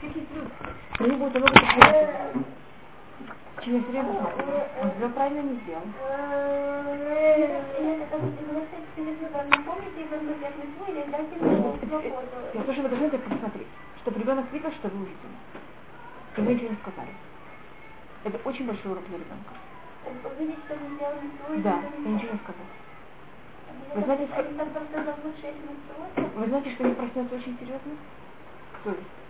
Таких Через время смотрим. Он тебя правильно не сделал. Я слушаю, вы должны это посмотреть, чтобы ребенок видел, что вы увидели. И вы ничего не сказали. Это очень большой урок для ребенка. Увидеть, что не сделали Да, я ничего не сказала. Вы знаете, что... Вы знаете, что не проснется очень серьезно? Тогда тогда если то, я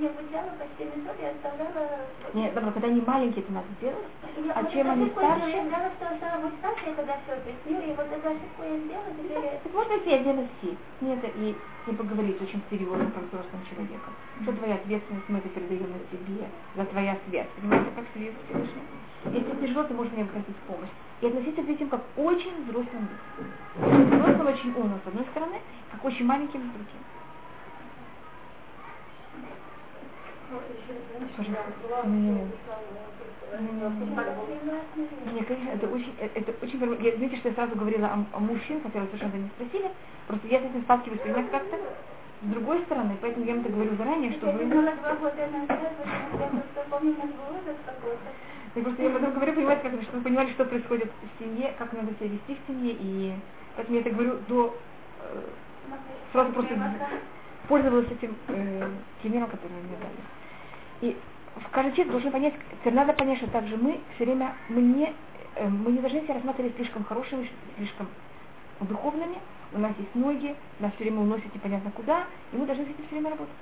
не обучала почти метод, я оставляла... Нет, добро, когда они маленькие, это надо делать. И А чем они старше? Я знала, что быть старше, я тогда все объяснила, и вот эту ошибку я сделала. Так можно себе отдельно сесть. Мне это и поговорить очень серьезно как взрослым человеком. Что твоя ответственность, мы это передаем на себе, за твоя связь. Понимаете, как связь Всевышний? Если тяжело, ты можешь мне попросить помощь. И относиться к детям как очень взрослым людям. Взрослым очень умным с одной стороны, как очень маленьким с другим. Пожалуйста. Не, не, конечно, это очень, э, это очень, я, знаете, что я сразу говорила о, о мужчин, хотя вы совершенно не спросили, просто я с этим сталкиваюсь, понимаете, как-то с другой стороны, поэтому я вам это говорю заранее, что какой-то. Я просто я потом говорю, понимаете, как, чтобы вы понимали, что происходит в семье, как надо себя вести в семье, и поэтому я это говорю до... э, сразу просто пользовалась этим э, примером, который вы мне дали. И в каждый человек должен понять, надо понять, что также мы все время, мы не, э, мы не должны себя рассматривать слишком хорошими, слишком духовными, у нас есть ноги, нас все время уносит непонятно куда, и мы должны с этим все время работать.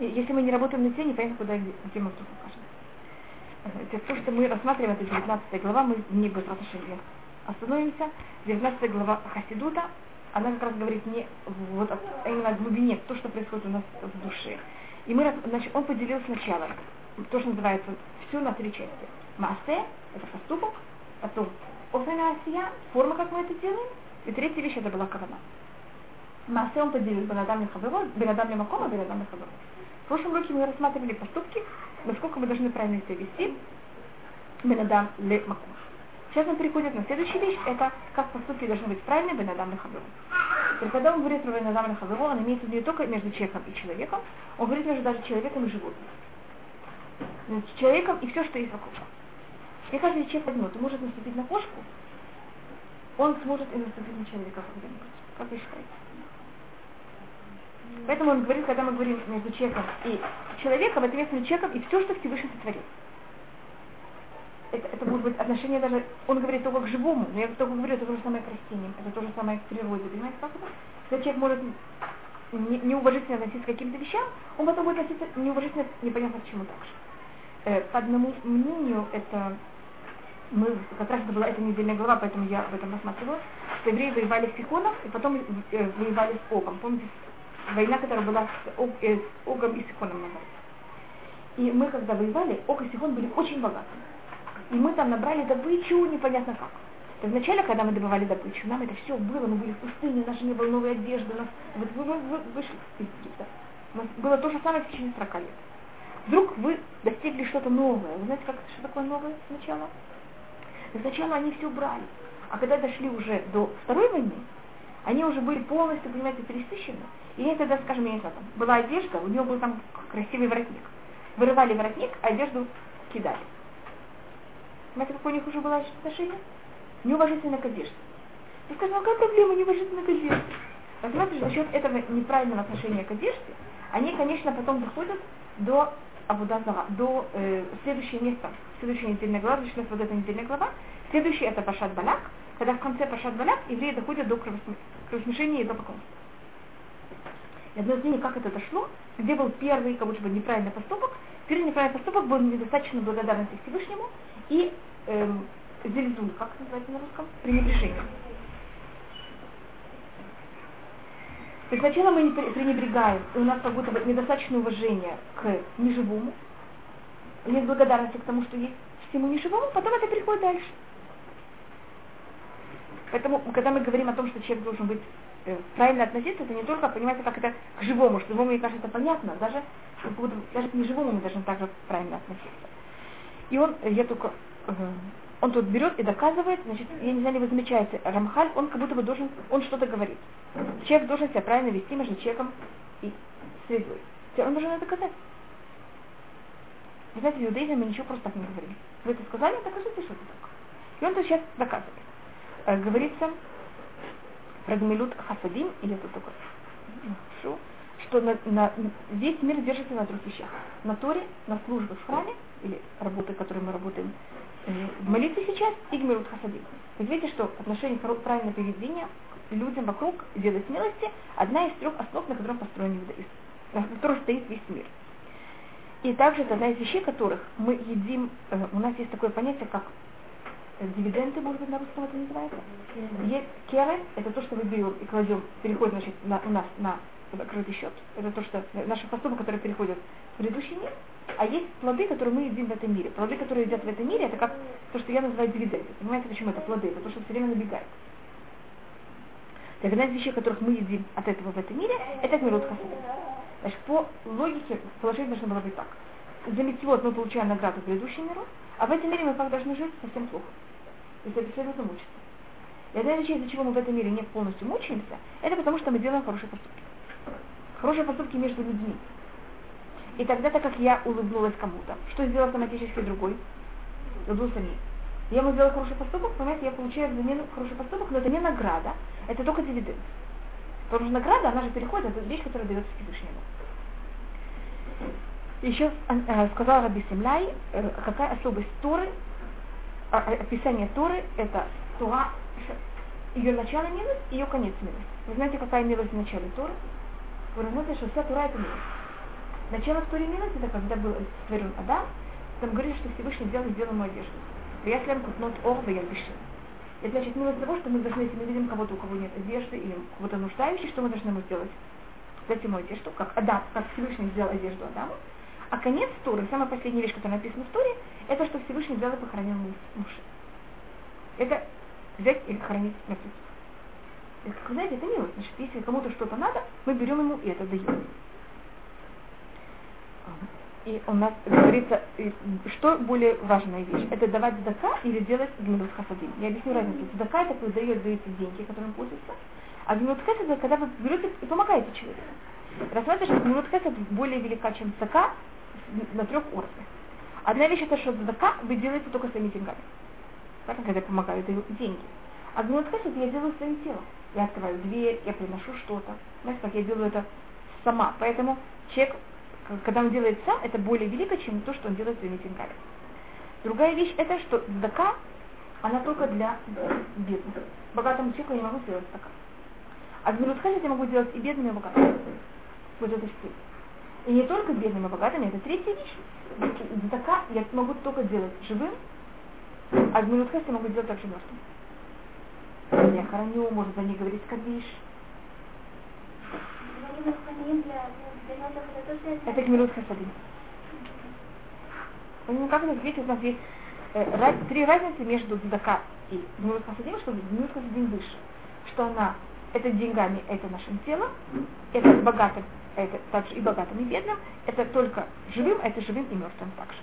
И если мы не работаем на себе, непонятно, куда где, мы вдруг окажемся. Э, То, что мы рассматриваем, это 19 глава, мы в ней Безрат Ашем остановимся. 19 глава Хасидута, она как раз говорит не вот а именно о глубине, то, что происходит у нас в душе. И мы, значит, он поделил сначала то, что называется все на три части. Массе, это поступок, потом Офена Асия, форма, как мы это делаем, и третья вещь, это была кавана. Массе он поделил Бенадам Лехаверо, Бенадам Лемакома, Бенадам Лехаверо. В прошлом уроке мы рассматривали поступки, насколько мы должны правильно себя вести, Бенадам Лемакома. Сейчас он переходит на следующую вещь, это как поступки должны быть правильные Бенадам Лехаверо. И когда он говорит про Бенадам Лехаверо, он имеет в виду не только между человеком и человеком, он говорит между даже человеком и животным. Значит, человеком и все, что есть вокруг. И каждый человек возьмет и может наступить на кошку, он сможет и наступить на человека когда-нибудь. Как вы считаете? Поэтому он говорит, когда мы говорим между человеком и человеком, это в виду человеком и все, что Всевышний сотворил. Это, это может быть отношение даже, он говорит только к живому, но я только говорю, это то же самое к растениям, это то же самое к природе, понимаете, как это? Когда человек может не- неуважительно относиться к каким-то вещам, он потом будет относиться неуважительно непонятно к чему так же. Э, по одному мнению, это мы, как раз это была эта недельная глава, поэтому я об этом рассматривала, что евреи воевали с Сихоном и потом э, воевали с Огом. Помните, война, которая была с, Ог, э, с Огом и Сихоном называется. И мы, когда воевали, Ог и Сихон были очень богатыми. И мы там набрали добычу непонятно как. То вначале, когда мы добывали добычу, нам это все было, мы были в пустыне, у нас не было новой одежды, у нас, вот мы, мы- мы вышли из Египта. Было то же самое в течение 40 лет. Вдруг вы достигли что-то новое. Вы знаете, как, что такое новое сначала? Сначала они все убрали. А когда дошли уже до второй войны, они уже были полностью, понимаете, пересыщены. И они тогда, скажем, я не знаю, там, была одежда, у него был там красивый воротник. Вырывали воротник, а одежду кидали. Понимаете, какое у них уже было отношение? Неуважительно к одежде. Скажете, ну какая проблема неуважительно к одежде? Понимаете, за счет этого неправильного отношения к одежде, они, конечно, потом доходят до Абудазара, до э, следующего места, следующая недельная глава, начинается вот эта недельная глава. Следующий это Пашат Балак, когда в конце Пашат Балак евреи доходят до кровосме- кровосмешения и до поклонства. И одно из мнений, как это дошло, где был первый, как будто бы неправильный поступок. Первый неправильный поступок был недостаточно благодарности Всевышнему и эм, зельзуль, как это называется на русском? Пренебрежение. То есть сначала мы не пре- пренебрегаем, и у нас как будто бы недостаточно уважения к неживому, нет благодарности к тому, что есть всему неживому, потом это переходит дальше. Поэтому, когда мы говорим о том, что человек должен быть э, правильно относиться, это не только, понимаете, как это к живому, что живому, мне кажется, это понятно, даже, даже к неживому мы должны также правильно относиться. И он, я только, он тут берет и доказывает, значит, я не знаю, ли вы замечаете, Рамхаль, он как будто бы должен, он что-то говорит. Человек должен себя правильно вести между человеком и средой. Он должен это доказать. Вы знаете, в иудаизме мы ничего просто так не говорим. Вы это сказали, докажите, что это так. И он тут сейчас доказывает. Э, говорится про Хасадим, или это такое, что, что на, на, весь мир держится на трех вещах. На Торе, на службе в храме, или работы, которые мы работаем э, в молитве сейчас, и Гмилют Хасадим. Вы видите, что отношение правильного поведения людям вокруг, делать смелости, одна из трех основ, на котором построен иудаизм, на котором стоит весь мир. И также это одна из вещей, которых мы едим, э, у нас есть такое понятие, как э, дивиденды, может быть, на русском это называется. Керы, это то, что мы берем и кладем, переходит значит, на, у нас на закрытый счет. Это то, что наши поступки, которые переходят в предыдущий мир. А есть плоды, которые мы едим в этом мире. Плоды, которые едят в этом мире, это как то, что я называю дивиденды. Понимаете, почему это плоды? Это то, что все время набегает. Так одна из вещей, которых мы едим от этого в этом мире, это мирот хасадим. Значит, по логике положение должно было быть так. За митцвот мы получаем награду в предыдущем миру, а в этом мире мы как должны жить совсем плохо. Есть это следует мучиться. И одна вещь, из-за чего мы в этом мире не полностью мучаемся, это потому что мы делаем хорошие поступки. Хорошие поступки между людьми. И тогда, так как я улыбнулась кому-то, что сделал автоматически другой? Улыбнулся мне. Я ему сделал хороший поступок, понимаете, я получаю взамен хороший поступок, но это не награда, это только дивиденд. Потому что награда, она же переходит, это вещь, которая дается Всевышнему. Еще э, сказал Раби Семляй, э, какая особость Торы, а, э, описание Торы, это Тора, ее начало милость, ее конец милость. Вы знаете, какая милость в начале Торы? Что вся Тора это милость. Начало в Торе милость, это когда был створен Адам, там говорили, что Всевышний сделал сделанную одежду. Я слям кутнот ор, я пишу. Это значит милость того, что мы должны, если мы видим кого-то, у кого нет одежды, или кого-то нуждающий, что мы должны ему сделать? Дать ему одежду, как Адам, как Всевышний сделал одежду Адаму. А конец Торы, самая последняя вещь, которая написана в Торе, это что Всевышний взял и похоронил мужа. Это взять и хранить мертвецов. Вы знаете, это милость. Значит, если кому-то что-то надо, мы берем ему и это даем и у нас говорится, что более важная вещь, это давать здака или делать гмилут хасадим. Я объясню разницу. Здака это когда дает, даете деньги, которым пользуются, а хасад это когда вы берете и помогаете человеку. Рассматривается, что гмилут хасад более велика, чем здака на трех уровнях. Одна вещь это, что здака вы делаете только своими деньгами. Когда я помогаю, даю деньги. А гмилут хасад я делаю своим телом. Я открываю дверь, я приношу что-то. Знаете, как я делаю это сама. Поэтому человек когда он делает сам, это более велико, чем то, что он делает своими деньгами. Другая вещь это, что здака, она только для бедных. Богатому человеку я не могу сделать здака. А гмилутхалит я могу делать и бедными, и богатыми. Вот это все. И не только бедными и богатыми, это третья вещь. Здака я могу только делать живым, а гмилутхалит я могу делать также мертвым. Я хороню, может за них говорить кадиш. Это гмилут хасадим. Ну, как это видите, у нас есть э, раз, три разницы между дзака и гмилут хасадим, что гмилут хасадим выше. Что она, это деньгами, это нашим телом, это богатым, это также и богатым, и бедным, это только живым, а это живым и мертвым также.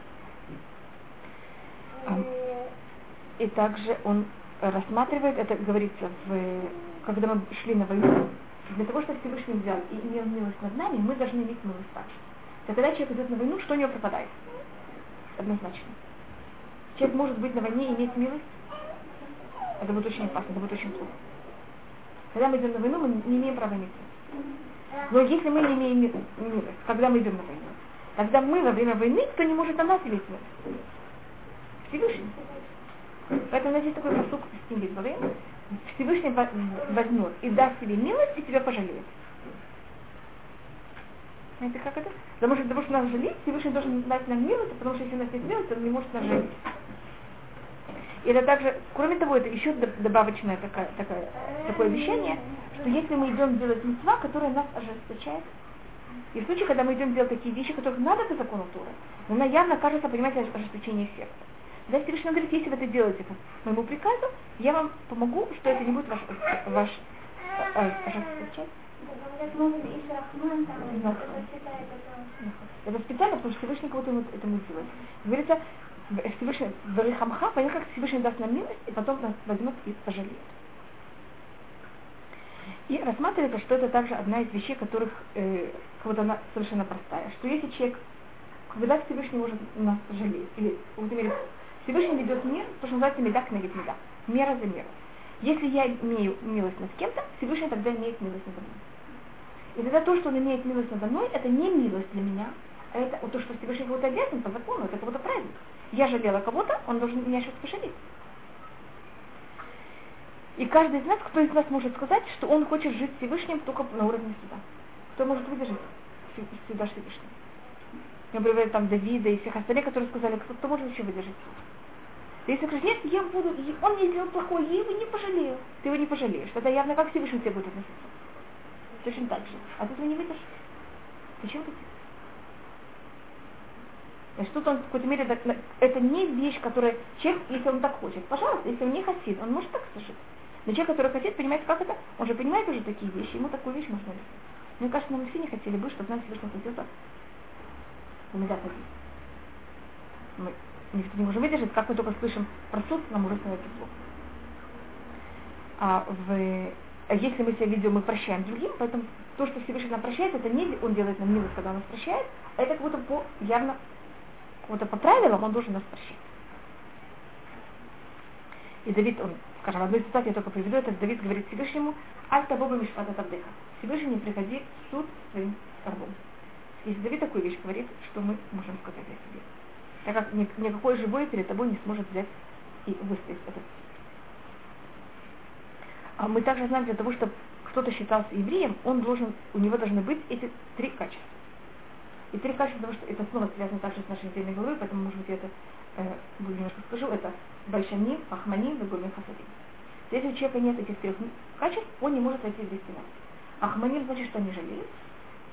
И также он рассматривает, это говорится, в, когда мы шли на войну, для того, чтобы Всевышний взял и имел милость над нами, мы должны иметь милость также. Так когда человек идет на войну, что у него пропадает? Однозначно. Человек может быть на войне и иметь милость, это будет очень опасно, это будет очень плохо. Когда мы идем на войну, мы не имеем права иметь милость. Но если мы не имеем милость, когда мы идем на войну, тогда мы во время войны, кто не может на нас иметь милость? Всевышний. Поэтому у нас есть такой посук с Тимбит Всевышний возьмет и даст тебе милость, и тебя пожалеет. Знаете, как это? Потому что, потому что нас жалеть, Всевышний должен дать нам милость, потому что если нас нет милости, он не может нас жалеть. И это также, кроме того, это еще добавочное такое, такое, такое обещание, что если мы идем делать митцва, которая нас ожесточает, и в случае, когда мы идем делать такие вещи, которых надо по закону Торы, она явно кажется, понимаете, ожесточение сердца. Да, Всевышний говорит, если вы это делаете по моему приказу, я вам помогу, что это не будет ваш, ваш А, а кто читает это. Специально, потому что Всевышний кого-то этому делает. Говорится, Всевышний, Варихамха, понятно, как Всевышний даст нам милость, и потом нас возьмет и пожалеет. И рассматривается, что это также одна из вещей, которых э, как будто она совершенно простая. Что если человек, когда Всевышний может нас пожалеть, или вот именно Всевышний ведет мир, то, что называется медак на меда, мера за меру. Если я имею милость над кем-то, Всевышний тогда имеет милость надо мной. И тогда то, что он имеет милость надо мной, это не милость для меня, а это то, что Всевышний кого-то обязан по закону, это кого-то правильно. Я жалела кого-то, он должен меня сейчас пожалеть. И каждый из нас, кто из нас может сказать, что он хочет жить Всевышним только на уровне суда. Кто может выдержать суда Всевышнего? Например, там Давида и всех остальных, которые сказали, кто, кто может еще выдержать суд? Если скажешь, нет, я буду, он мне сделал плохое, я его не пожалею. Ты его не пожалеешь. Тогда явно как Всевышний тебе будет относиться. Точно так же. А ты этого не выдержишь. Зачем ты? Значит, тут он в какой-то мере, так- это не вещь, которая человек, если он так хочет, пожалуйста, если он не хасид, он может так совершить. Но человек, который хасид, понимает, как это, он же понимает уже такие вещи, ему такую вещь можно решить. Мне кажется, мы все не хотели бы, чтобы нам Всевышний относился к Меда Хасид. Мы никто не можем выдержать, как мы только слышим про суд, нам уже становится плохо. А в если мы себя ведем, мы прощаем другим, поэтому то, что Всевышний нам прощает, это не он делает нам милость, когда он нас прощает, а это как будто по явно как будто по правилам он должен нас прощать. И Давид, он, скажем, одной цитате я только приведу, это Давид говорит Всевышнему, «Альта Бога Мишпата Тавдеха». Всевышний, не приходи в суд своим рабом. Если Давид такую вещь говорит, что мы можем сказать о себе? Так как ни- никакой живой перед тобой не сможет взять и выставить этот а мы также знаем, для того, чтобы кто-то считался евреем, он должен, у него должны быть эти три качества. И три качества, потому что это снова связано также с нашей недельной главой, поэтому, может быть, я это э, немножко скажу, это большаним, ахманим, вегумим, хасадим. Если у человека нет этих трех качеств, он не может войти в нас. Ахманим значит, что они жалеют,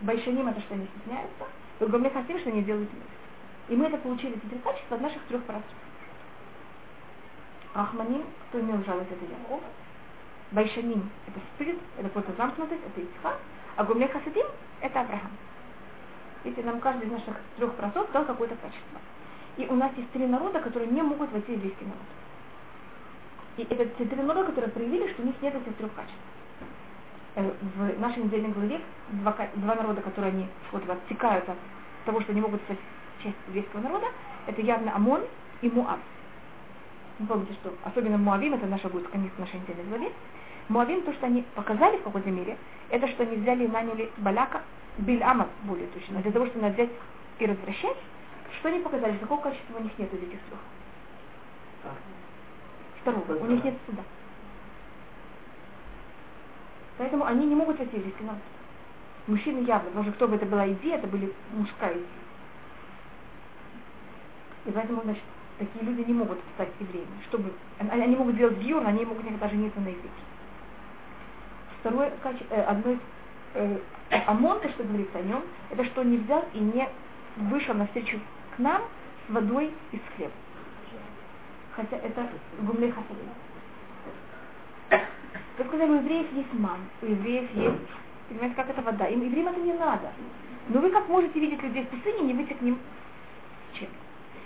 большаним это, что они стесняются, вегумим, хасадим, что они делают милость. И мы это получили, эти три качества, от наших трех працев. Ахманим, кто имел жалость, это Яков, Байшаним – это стыд, это какая-то замкнутость, это Ицхак, а Гумле Хасадим – это Авраам. Видите, нам каждый из наших трех просов дал какое-то качество. И у нас есть три народа, которые не могут войти в еврейский народ. И это те три народа, которые проявили, что у них нет этих трех качеств. Э, В нашей недельной главе два, два народа, которые они вот, отсекают от того, что не могут стать частью еврейского народа, это явно Амон и Муав. Вы помните, что особенно Муавим, это наша будет конец нашей недельной главе, Муавим, то, что они показали в какой-то мере, это что они взяли и наняли Баляка, Бильама более точно, для того, чтобы взять и развращать, что они показали, какого качества у них нет из этих трех. Второго, у них нет суда. Поэтому они не могут войти в еврейский. Мужчины явно, потому что кто бы это была идея, это были мужская идея. И поэтому, значит, такие люди не могут стать евреями. Чтобы, они, они могут делать гиур, но они могут никогда жениться на языке. Второе э, одно из э, ОМОН, то, что говорится о нем, это что он не взял и не вышел навстречу к нам с водой из хлеба. Хотя это гумлей хасадим. Как сказали, у евреев есть ман, у евреев есть, понимаете, как это вода. Им евреям это не надо. Но вы как можете видеть людей в пустыне, не выйти к ним с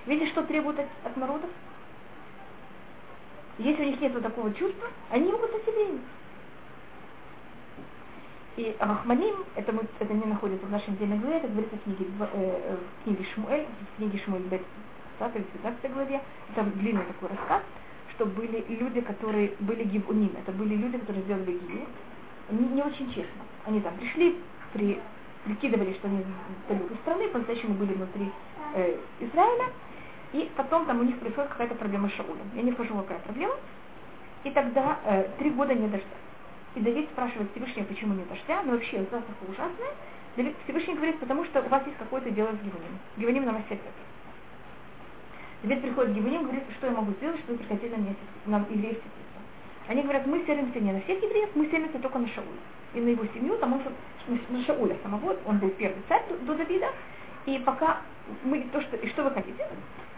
Видите, что требует от, от народов? Если у них нет такого чувства, они не могут стать евреями. И Рахманим, это, мы, это не находится в нашей недельной главе, это говорится в книге, э, в книге Шмуэль, в книге Шмуэль Бет, да, 15 главе, там длинный такой рассказ, что были люди, которые были гибуним, это были люди, которые сделали гибу, не, не очень честно. Они там пришли, при, прикидывали, что они из страны, по-настоящему были внутри э, Израиля, и потом там у них происходит какая-то проблема с Шаулем. Я не скажу, какая проблема. И тогда э, три года не дождя. И Давид спрашивает Всевышнего, почему не дождя, но вообще это такое ужасное. Давид, Всевышний говорит, потому что у вас есть какое-то дело с Гивоним. Гивоним нам всех это. Давид приходит к Гивоним, говорит, что я могу сделать, чтобы вы прекратили на меня нам евреев сетиться. Они говорят, мы селимся не на всех евреев, мы селимся только на Шауля. И на его семью, потому что на Шауля самого, он был первый царь до Давида, и пока мы то, что, и что вы хотите,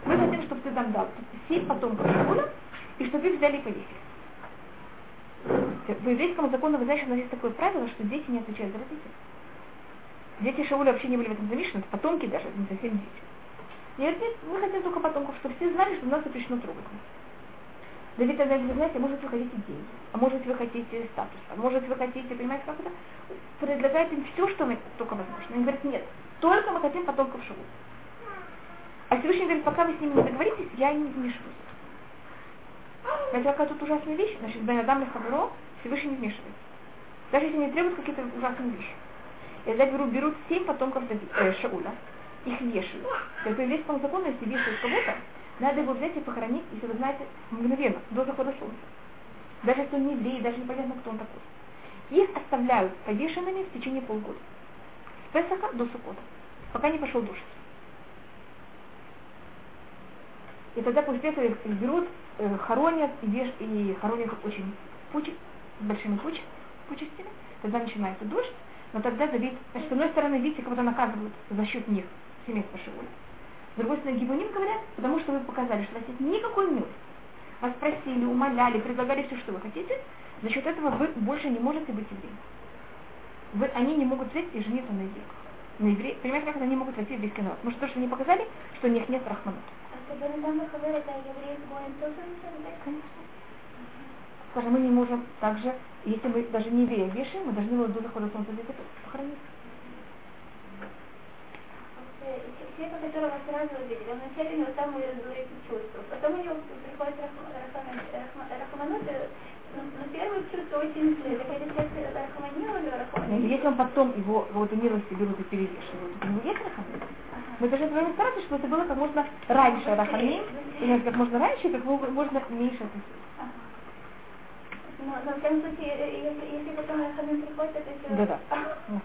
мы хотим, чтобы ты нам дал семь потомков Шауля, и чтобы их взяли и повесили. В еврейском законе, вы знаете, у нас есть такое правило, что дети не отвечают за родителей. Дети Шауля вообще не были в этом замешаны, это потомки даже, не совсем дети. И говорит, мы хотим только потомков, чтобы все знали, что нас запрещено трогать. Давид тогда вы знаете, может вы хотите деньги, а может вы хотите статус, а может вы хотите, понимаете, как это? Предлагает им все, что мы только возможно. Они говорят, нет, только мы хотим потомков Шауля. А Всевышний говорит, пока вы с ними не договоритесь, я не вмешиваюсь. Хотя какая тут ужасная вещь, значит, Бенадам Лехабро Всевышний не вмешивается. Даже если не требуют какие-то ужасные вещи. И тогда берут, берут семь потомков э, Шауля, их вешают. Весь по закону, если вешают кого-то, надо его взять и похоронить, если вы знаете, мгновенно, до захода солнца. Даже если он не еврей, даже непонятно, кто он такой. Их оставляют повешенными в течение полгода. С Песаха до Сукота, пока не пошел дождь. И тогда после этого их берут, э, хоронят и, веш, и хоронят очень пучи, с большими пуч, пучестями. Тогда начинается дождь, но тогда Давид, значит, с одной стороны, видите, будто наказывают за счет них семейство Шиуля. С другой стороны, Гибуним говорят, потому что вы показали, что у вас есть никакой милости. Вас просили, умоляли, предлагали все, что вы хотите, за счет этого вы больше не можете быть евреем. Вы, они не могут взять и жениться на евреях. На евре... Понимаете, как они могут войти в еврейский народ? Потому что то, что они показали, что у них нет рахманут. Скажем, мы не можем также, если мы даже не еврея вешаем, мы должны его до захода солнца похоронить человека, которого сразу увидели, он вначале у него самые злые чувства, потом у него приходит рахманут, но первое чувство очень злые, это если рахманил или рахманил. Если он потом его вот милости берут и перевешивают, у него есть рахманил? Мы должны с стараться, чтобы это было как можно раньше рахамим, и как можно раньше, как можно меньше относиться. Но, но в случае, если, если потом рахамим приходит, это все... Да-да,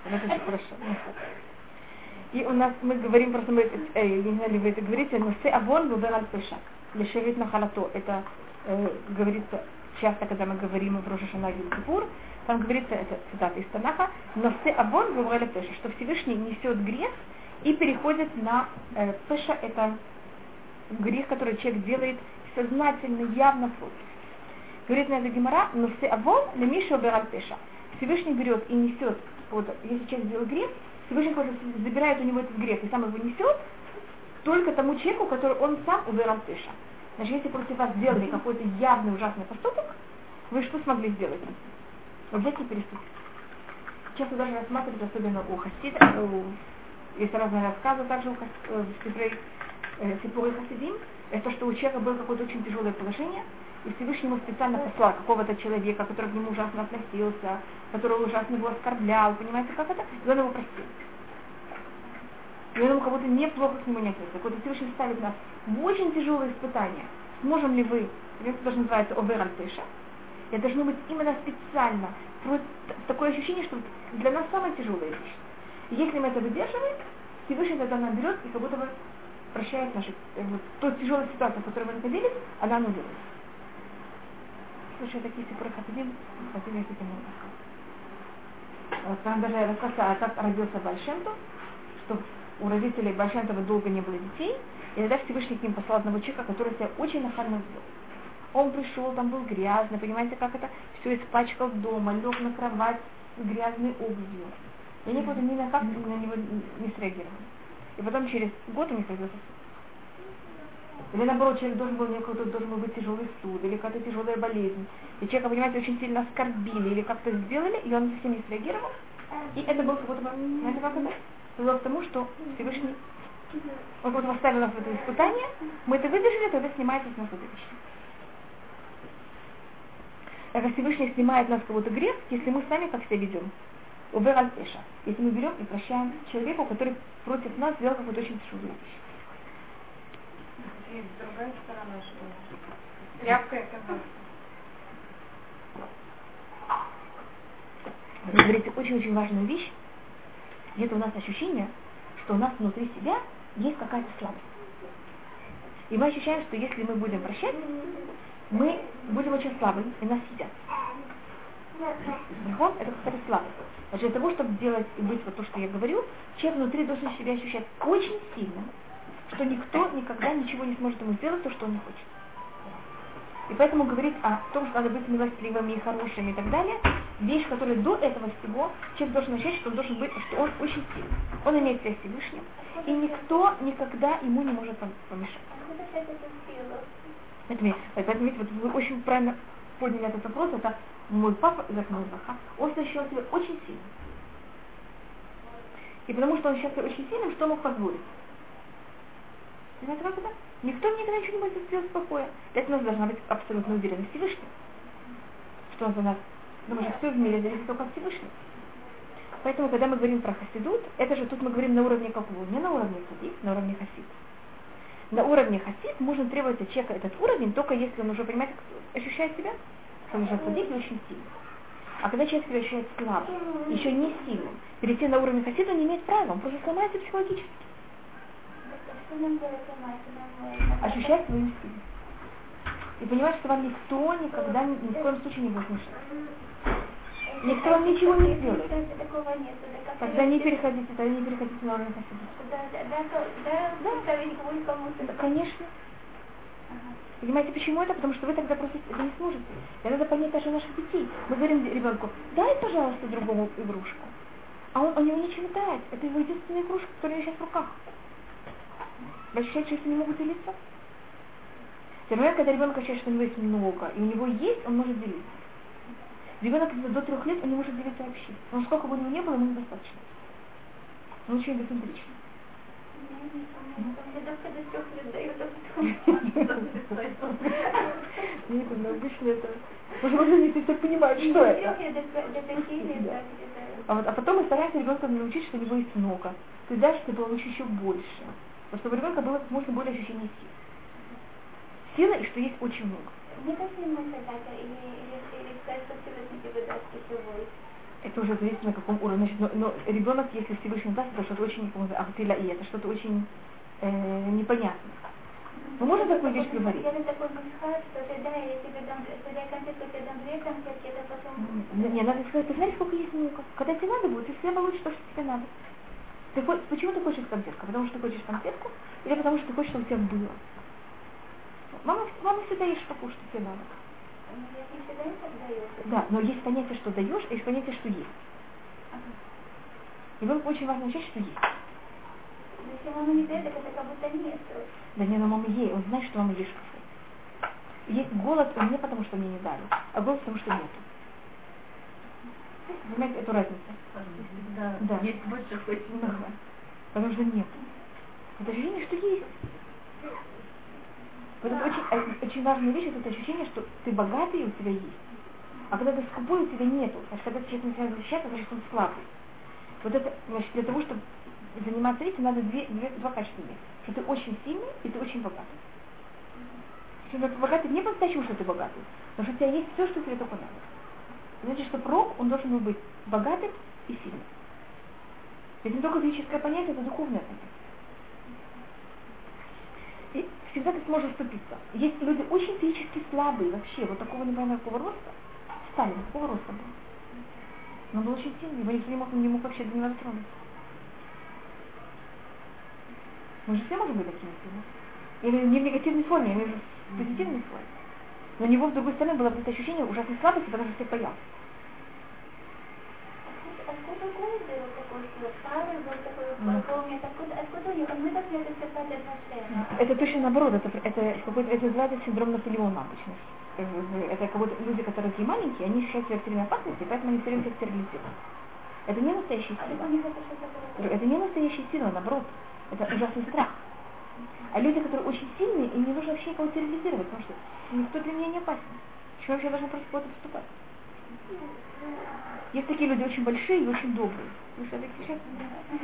это очень хорошо. И у нас мы говорим просто, мы, э, не знаю, ли вы это говорите, но се авон губер аль пеша. Лешевит на халато. Это э, говорится часто, когда мы говорим в Рошашана Кипур, там говорится, это цитата из Танаха, но се авон губер аль пеша, что Всевышний несет грех и переходит на э, пеша, это грех, который человек делает сознательно, явно против. Говорит на это Гимара, но се авон лемиша убирал пеша. Всевышний берет и несет, вот, если человек сделал грех, Всевышний просто забирает у него этот грех и сам его несет только тому человеку, который он сам убирал пеша. Значит, если против вас сделали какой-то явный ужасный поступок, вы что смогли сделать? Взять и переступить. Часто даже рассматривают, особенно у хасида, у, есть разные рассказы также у э, в Сипуры э, Хасидим, это что у человека было какое-то очень тяжелое положение, и Всевышний ему специально послал какого-то человека, который к нему ужасно относился, который ужасно его оскорблял, понимаете, как это? И он его простил. И он ему как будто неплохо к нему не относится. Какой-то Всевышний ставит нас в очень тяжелые испытания. Сможем ли вы, это тоже называется овер это должно быть именно специально. Такое ощущение, что для нас самая тяжелая вещь. Если мы это выдерживаем, Всевышний тогда нам берет и как будто бы прощает наши, э, вот, ту тяжелую ситуацию, в которой мы находились, она аннулируется слушаю такие сипуры хасидим, хасидим я с этим Там даже рассказывается, как родился Большенту, что у родителей Большентова долго не было детей, и тогда Всевышний к ним послал одного человека, который себя очень нахально вел. Он пришел, там был грязный, понимаете, как это? Все испачкал дома, лег на кровать с грязной обувью. И они просто ни на как на него не среагировали. И потом через год у них родился или наоборот, человек должен был, какой-то должен был быть тяжелый суд, или какая-то тяжелая болезнь. И человека, понимаете, очень сильно оскорбили, или как-то сделали, и он совсем не среагировал. И это был какой-то, знаете, как это? Привело к тому, что Всевышний, он вот поставил нас в это испытание, мы это выдержали, тогда снимается с нас вещь. Так Всевышний снимает нас кого-то грех, если мы сами как себя ведем. Убер Если мы берем и прощаем человека, который против нас сделал какую-то очень тяжелую вещь. И другая сторона, что тряпка Вы говорите очень-очень важную вещь. Где-то у нас ощущение, что у нас внутри себя есть какая-то слабость. И мы ощущаем, что если мы будем прощать, мы будем очень слабы, и нас съедят. Нихон – это какая-то слабость. Значит, для того, чтобы делать и быть вот то, что я говорю, человек внутри должен себя ощущать очень сильно, что никто никогда ничего не сможет ему сделать, то, что он не хочет. И поэтому говорить о том, что надо быть милостливыми и хорошими и так далее, вещь, которая до этого всего, человек должен начать, что он должен быть, что он очень сильный. Он имеет связь с Всевышним, и никто никогда ему не может помешать. Это, поэтому, видите, вот вы очень правильно подняли этот вопрос, это мой папа, Изак Мазаха, он ощущал себя очень сильным. И потому что он ощущал себя очень сильным, что мог позволить? Понимаете, как это? Никто никогда ничего не может сделать спокойно. Для нас должна быть абсолютная уверенность в Всевышнем. Что он за нас? Потому что все в мире зависит только от Всевышнего. Поэтому, когда мы говорим про хасидут, это же тут мы говорим на уровне какого? Не на уровне садик, на уровне хасид. На уровне хасид можно требовать от человека этот уровень, только если он уже, понимаете, ощущает себя, что уже садик и очень сильный. А когда человек себя ощущает еще не сильным, перейти на уровень хасида не имеет права, он просто сломается психологически. Что э, Ощущать свою силу. И понимать, что вам никто никогда ни, в коем случае не будет мешать. Никто вам ничего не сделает. Тогда не переходите, тогда не переходите на уровень хасида. Да, да, да, да. Да, конечно. Понимаете, почему это? Потому что вы тогда просто это не сможете. И надо понять даже наших детей. Мы говорим ребенку, дай, пожалуйста, другому игрушку. А он, он ему ничего не дает. Это его единственная игрушка, которая сейчас в руках. Ощущаете, что не могут делиться? Тем более, когда ребенок ощущает, что у него есть много, и у него есть, он может делиться. Ребенок когда до трех лет, он не может делиться вообще. Но сколько бы у него не было, ему недостаточно. Он очень эгоцентричный. Только до трех Нет, ну обычно это... Может, можно не все понимают, что это. Да, где-то. А, вот, а потом мы стараемся ребенка научить, что у него есть много. То есть дальше ты получишь еще больше. Потому что у ребенка было как можно более ощущение сил. Сила и что есть очень много. Не как ему сказать, или, или, или сказать, что Всевышний тебе даст пищевой. Это уже зависит на каком уровне. Значит, но, но ребенок, если Всевышний даст, это что-то очень, ахтиля и это что-то очень э, непонятное. Мы можем такую вещь говорить? На такой мусхат, что тогда я тебе дам, что я конфетку тебе дам две конфетки, это потом... Не, надо сказать, ты знаешь, сколько есть много. Когда тебе надо будет, ты всегда получишь то, что тебе надо. Ты, почему ты хочешь конфетку? Потому что ты хочешь конфетку или потому что ты хочешь, чтобы у тебя было? Мама, мама всегда ешь покушать, что тебе надо. Даю. Да, но есть понятие, что даешь, и есть понятие, что есть. Ребенку очень важно учить, что есть. Если мама не дает, это как будто нет. Да не, но мама ей, он знает, что мама ешь кафе. Есть голод, он не потому, что мне не дали, а голод потому, что нету. Понимаете эту разницу? Да, Да. есть больше хоть Да. Потому что нет. Это ощущение, что есть. Вот это очень, э, очень важная вещь, это ощущение, что ты богатый и у тебя есть. А когда ты скупой, у тебя нету. Значит, когда человек начинает защищаться, значит, он слабый. Вот это, значит, для того, чтобы заниматься этим, надо две, две, два качества. Что ты очень сильный и ты очень богатый. Что ты богатый не по-настоящему, что ты богатый, потому что у тебя есть все, что тебе только надо. Значит, что пророк, он должен был быть богатым и сильным. Это не только физическое понятие, это духовное понятие. И всегда ты сможешь вступиться. Есть люди очень физически слабые вообще, вот такого какого роста. Сталин какого роста был? Но он был очень сильный, его никто не мог, не мог вообще до него дотронуться. Мы же все можем быть такими сильными. Виду не в негативной форме, имею в позитивной форме. Но у него, с другой стороны, было это ощущение ужасной слабости, потому что всех боялся. Откуда голос был такой, что Павел был такой, помнит, откуда, откуда у него, мы должны это отношения. Это точно наоборот, это, это, какой-то, это называется синдром Наполеона обычно. Э, Это как будто люди, которые такие маленькие, они ощущают себя все время опасности, поэтому они все время себя стерилизируют. Это не настоящая сила. это. Это не настоящая сила, наоборот. Это ужасный страх. А люди, которые очень сильные, им не нужно вообще никого стерилизировать, потому что никто для меня не опасен. Почему вообще должна против кого-то поступать? Есть такие люди очень большие и очень добрые. Вы что, сейчас?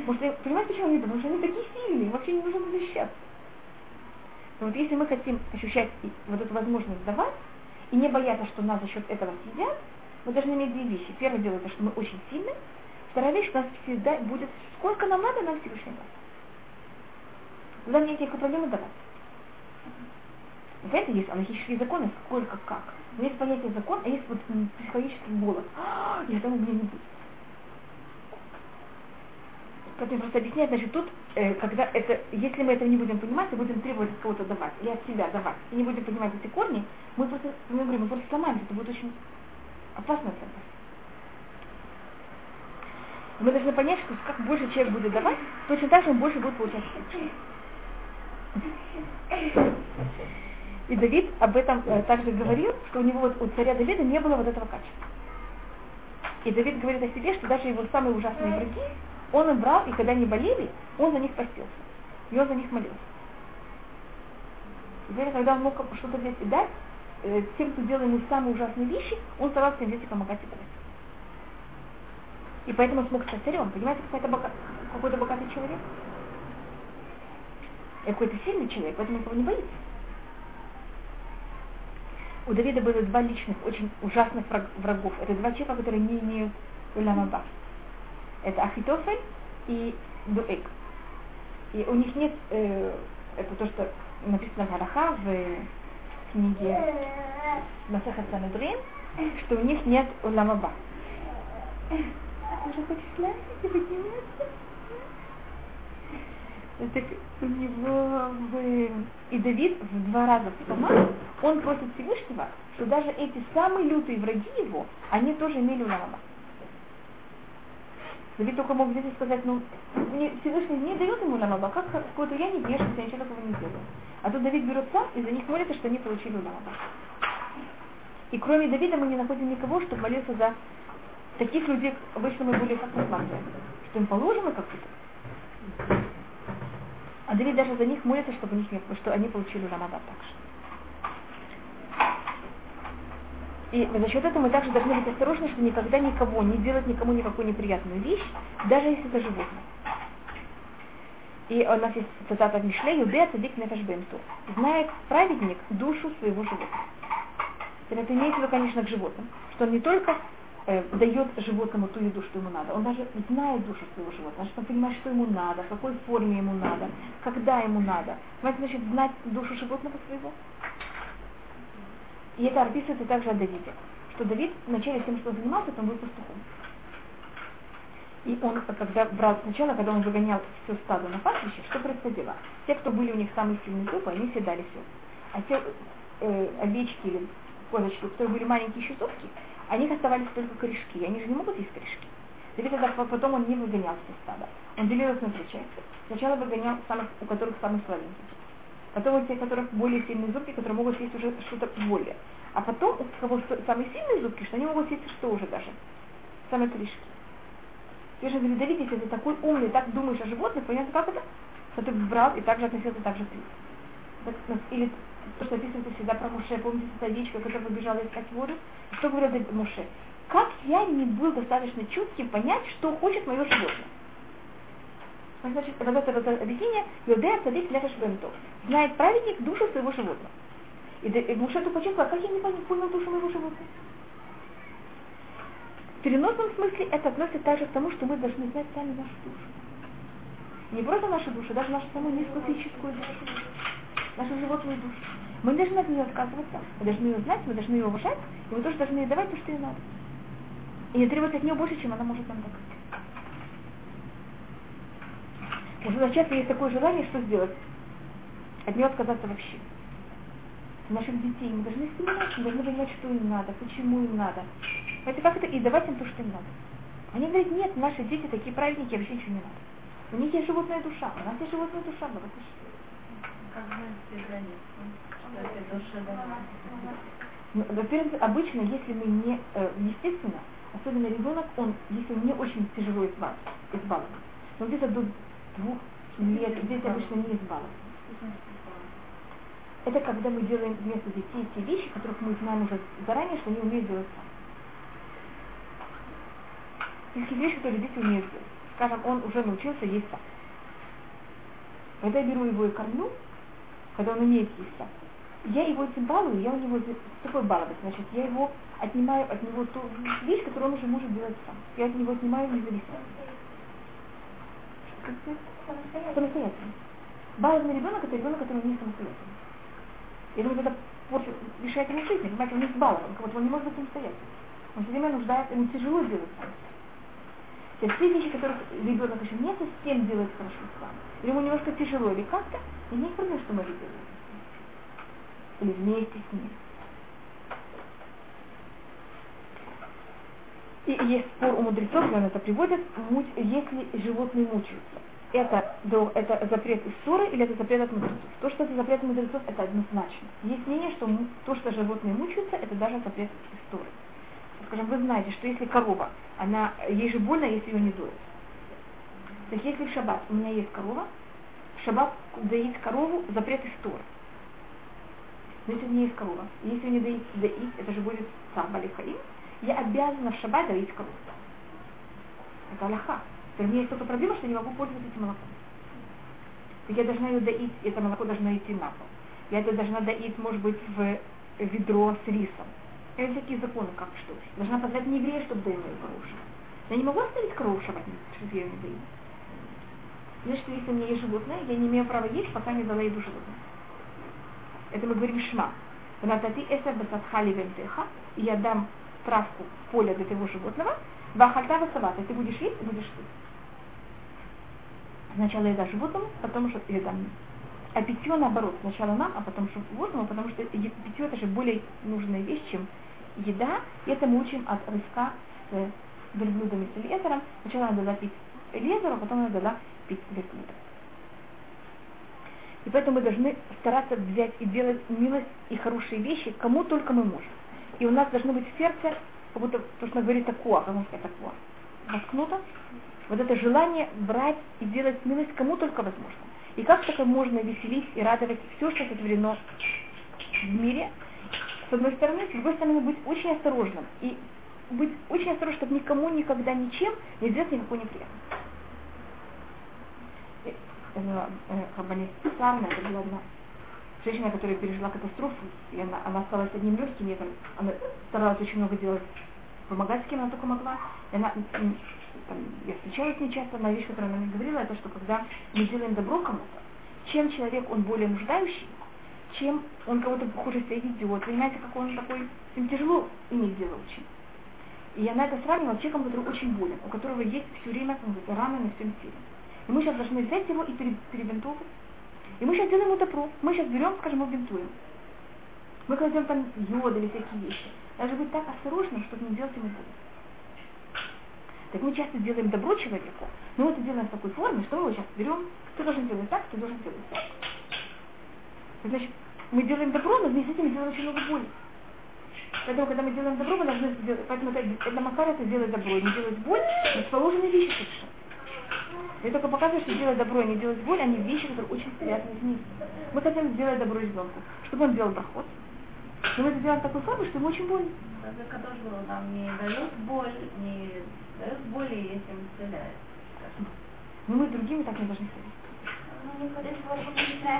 Что, понимаете, почему они? Потому что они такие сильные, им вообще не нужно защищаться. Но вот если мы хотим ощущать вот эту возможность давать, и не бояться, что нас за счет этого съедят, мы должны иметь две вещи. Первое дело, это что мы очень сильны. Вторая вещь, у нас всегда будет, сколько нам надо, нам Всевышний даст. Тогда мне никакой проблемы давать. Знаете, есть аналогические законы, сколько как. Но есть понятие закон, а есть вот психологический голод. «А, И этого у меня не будет. Поэтому просто объясняет, значит, тут, э, когда это, если мы это не будем понимать, и будем требовать от кого-то давать, или от себя давать, и не будем понимать эти корни, мы просто, мы говорим, мы просто сломаемся, это будет очень опасно для нас. Мы должны понять, что как больше человек будет давать, точно так же он больше будет получать. И Давид об этом э, также говорил, что у него вот у царя Давида не было вот этого качества. И Давид говорит о себе, что даже его самые ужасные враги, он им брал, и когда они болели, он за них постился. И он за них молился. Теперь, когда он мог что-то взять и дать, э, тем, кто делал ему самые ужасные вещи, он старался им взять и помогать и давать. И поэтому смог стать царем. Понимаете, какой-то бока... какой богатый человек? И какой-то сильный человек, поэтому никого не боится. У Давида было два личных, очень ужасных врагов. Это два человека, которые не имеют уламаба. Это Ахитофель и Дуэк. И у них нет, э, это то, что написано в Гараха, в книге Масаха Санедрин, что у них нет уламаба. Уже хочешь лазить и подниматься? Так у него в... и Давид в два раза в псалмах, он просит Всевышнего, что даже эти самые лютые враги его, они тоже имели улама. Давид только мог здесь сказать, ну, Всевышний не дает ему улама, как какой-то я не вешаюсь, я ничего такого не делаю. А тут Давид берет сам и за них молится, что они получили улама. И кроме Давида мы не находим никого, чтобы молился за таких людей, обычно мы более как рассматриваем, что им положено как-то. А Давид даже за них молится, чтобы, них не, что они получили Рамадан также. И за счет этого мы также должны быть осторожны, что никогда никого, не делать никому никакую неприятную вещь, даже если это животное. И у нас есть цитата в Мишле, «Юдея цадик нефашбемту». Знает праведник душу своего животного. Это имеется в виду, конечно, к животным. Что он не только э, дает животному ту еду, что ему надо. Он даже знает душу своего животного, значит, он понимает, что ему надо, в какой форме ему надо, когда ему надо. Понимаете, значит, знать душу животного своего. И это описывается также о Давиде, что Давид вначале тем, что он занимался, он был пастухом. И он, когда брал сначала, когда он выгонял все стадо на пастбище, что происходило? Те, кто были у них самые сильные зубы, они все дали все. А те э, овечки или козочки, которые были маленькие зубки, о них оставались только корешки, они же не могут есть корешки. Теперь тогда потом он не выгонял все стада. Он делил их на три части. Сначала выгонял самых, у которых самые слабенькие. Потом у тех, у которых более сильные зубки, которые могут есть уже что-то более. А потом у кого самые сильные зубки, что они могут есть что уже даже. Самые корешки. Ты же Давид, если ты такой умный, так думаешь о животных, понятно, как это? Что ты брал и также относился так же к ну, Или то, что описывается всегда про Муше, помните, овечка, которая побежала искать воду? Что говорит Муше? Как я не был достаточно чутким понять, что хочет мое животное? Значит, вот это объяснение, Йодея цадик лефеш бентов. Знает праведник душу своего животного. И, и Муше тут почувствовал, как я не понял душу моего животного. В переносном смысле это относится также к тому, что мы должны знать сами нашу душу. Не просто нашу душу, даже нашу самую низкую физическую душу нашу животную душу. Мы должны от нее отказываться, мы должны ее знать, мы должны ее уважать, и мы тоже должны ей давать то, что ей надо. И не требовать от нее больше, чем она может нам дать. Что часто есть такое желание, что сделать? От нее отказаться вообще. Наших детей мы должны понимать, мы должны понимать, что им надо, почему им надо. Понимаете, как это? И давать им то, что им надо. Они говорят, нет, наши дети такие праведники, вообще ничего не надо. У них есть животная душа, у нас есть животная душа, благословение. Ну, во-первых, обычно, если мы не, э, естественно, особенно ребенок, он, если он не очень тяжело избавлен, но где-то до двух лет, дети обычно не избавлены. Это когда мы делаем вместо детей те вещи, которых мы знаем уже заранее, что они умеют делать сами. Если вещи, которые дети умеют делать. Скажем, он уже научился есть сам. Когда я беру его и кормлю, когда он умеет есть сам. Я его этим балую, я у него такой баловать, значит, я его отнимаю от него ту вещь, которую он уже может делать сам. Я от него отнимаю независимость. Самостоятельно. Балованный ребенок это ребенок, который не самостоятельный. Я думаю, это порчу, решает ему жизнь, понимаете, он не балован, как вот он не может быть самостоятельным. Он все время нуждается, ему тяжело делать сам. То есть те вещи, которых ребенок еще не совсем делает хорошо с вами, или ему немножко тяжело, или как-то, и не что мы это делаем. Или вместе с ним. И есть спор у мудрецов, где он это приводит, если животные мучаются. Это, это запрет из ссоры или это запрет от мудрецов? То, что это запрет мудрецов, это однозначно. Есть мнение, что то, что животные мучаются, это даже запрет из ссоры. Скажем, вы знаете, что если корова, она, ей же больно, если ее не доят. Так если в шаббат у меня есть корова, в шаббат доить корову запрет из ссоры. У меня есть корова, если ее не доить, доить, это же будет сам балихаим, я обязана в шаббат доить корову. Это Аллаха. У меня есть только проблема, что я не могу пользоваться этим молоком. Так я должна ее доить, и это молоко должно идти на пол. Я это должна доить, может быть, в ведро с рисом. Это всякие законы, как что. Должна позвать не еврея, чтобы доил мою корову Я не могу оставить корову шаббат, чтобы я ее не доила. Значит, если у меня есть животное, я не имею права есть, пока не дала еду животное. Это мы говорим шма. Натати эсер басатхали вентеха, и я дам травку в поле для твоего животного, вахальта васавата, ты будешь есть, будешь есть. Сначала еда животному, потом что еда мне. А питье наоборот, сначала нам, а потом животному, потому что питье это же более нужная вещь, чем еда. И это мы учим от рыска с верблюдами с лезером. Сначала надо дала пить лезеру, потом надо пить верблюда. И поэтому мы должны стараться взять и делать милость и хорошие вещи, кому только мы можем и у нас должно быть в сердце, как будто, то, что говорит такое, можно сказать такое, воткнуто, вот это желание брать и делать милость кому только возможно. И как только можно веселить и радовать все, что сотворено в мире, с одной стороны, с другой стороны, быть очень осторожным. И быть очень осторожным, чтобы никому никогда ничем не сделать никакой неприятности. Хабанис Сарна, это была одна женщина, которая пережила катастрофу, и она, она осталась одним легким, и она старалась очень много делать, помогать с кем она только могла. И она, там, я встречалась с часто, одна вещь, которую она мне говорила, это что когда мы делаем добро кому-то, чем человек, он более нуждающий, чем он кого-то хуже себя ведет, понимаете, как он такой, им тяжело иметь дело очень. И она это сравнивала с человеком, который очень болен, у которого есть все время, раны на всем теле. И мы сейчас должны взять его и перебинтовывать, и мы сейчас делаем ему добро. Мы сейчас берем, скажем, и бинтуем. Мы кладем там йод или всякие вещи. Даже быть так осторожным, чтобы не делать ему больно. Так мы часто делаем добро человеку, но мы это делаем в такой форме, что мы его сейчас берем, ты должен делать так, ты должен делать так. Значит, мы делаем добро, но вместе с этим делаем очень много боли. Поэтому, когда мы делаем добро, мы должны сделать, поэтому это, это макар это делать добро, не делать боль, но положенные вещи совершенно. Я только показываю, что делать добро и не делать боль, они вещи, которые очень связаны ним. Мы хотим сделать добро ребенку, чтобы он делал доход. Но мы это делаем такой форме, что ему очень больно. Даже Кадош нам не дают боль, не дают боли, если он стреляет. Но мы другими так не должны ходить.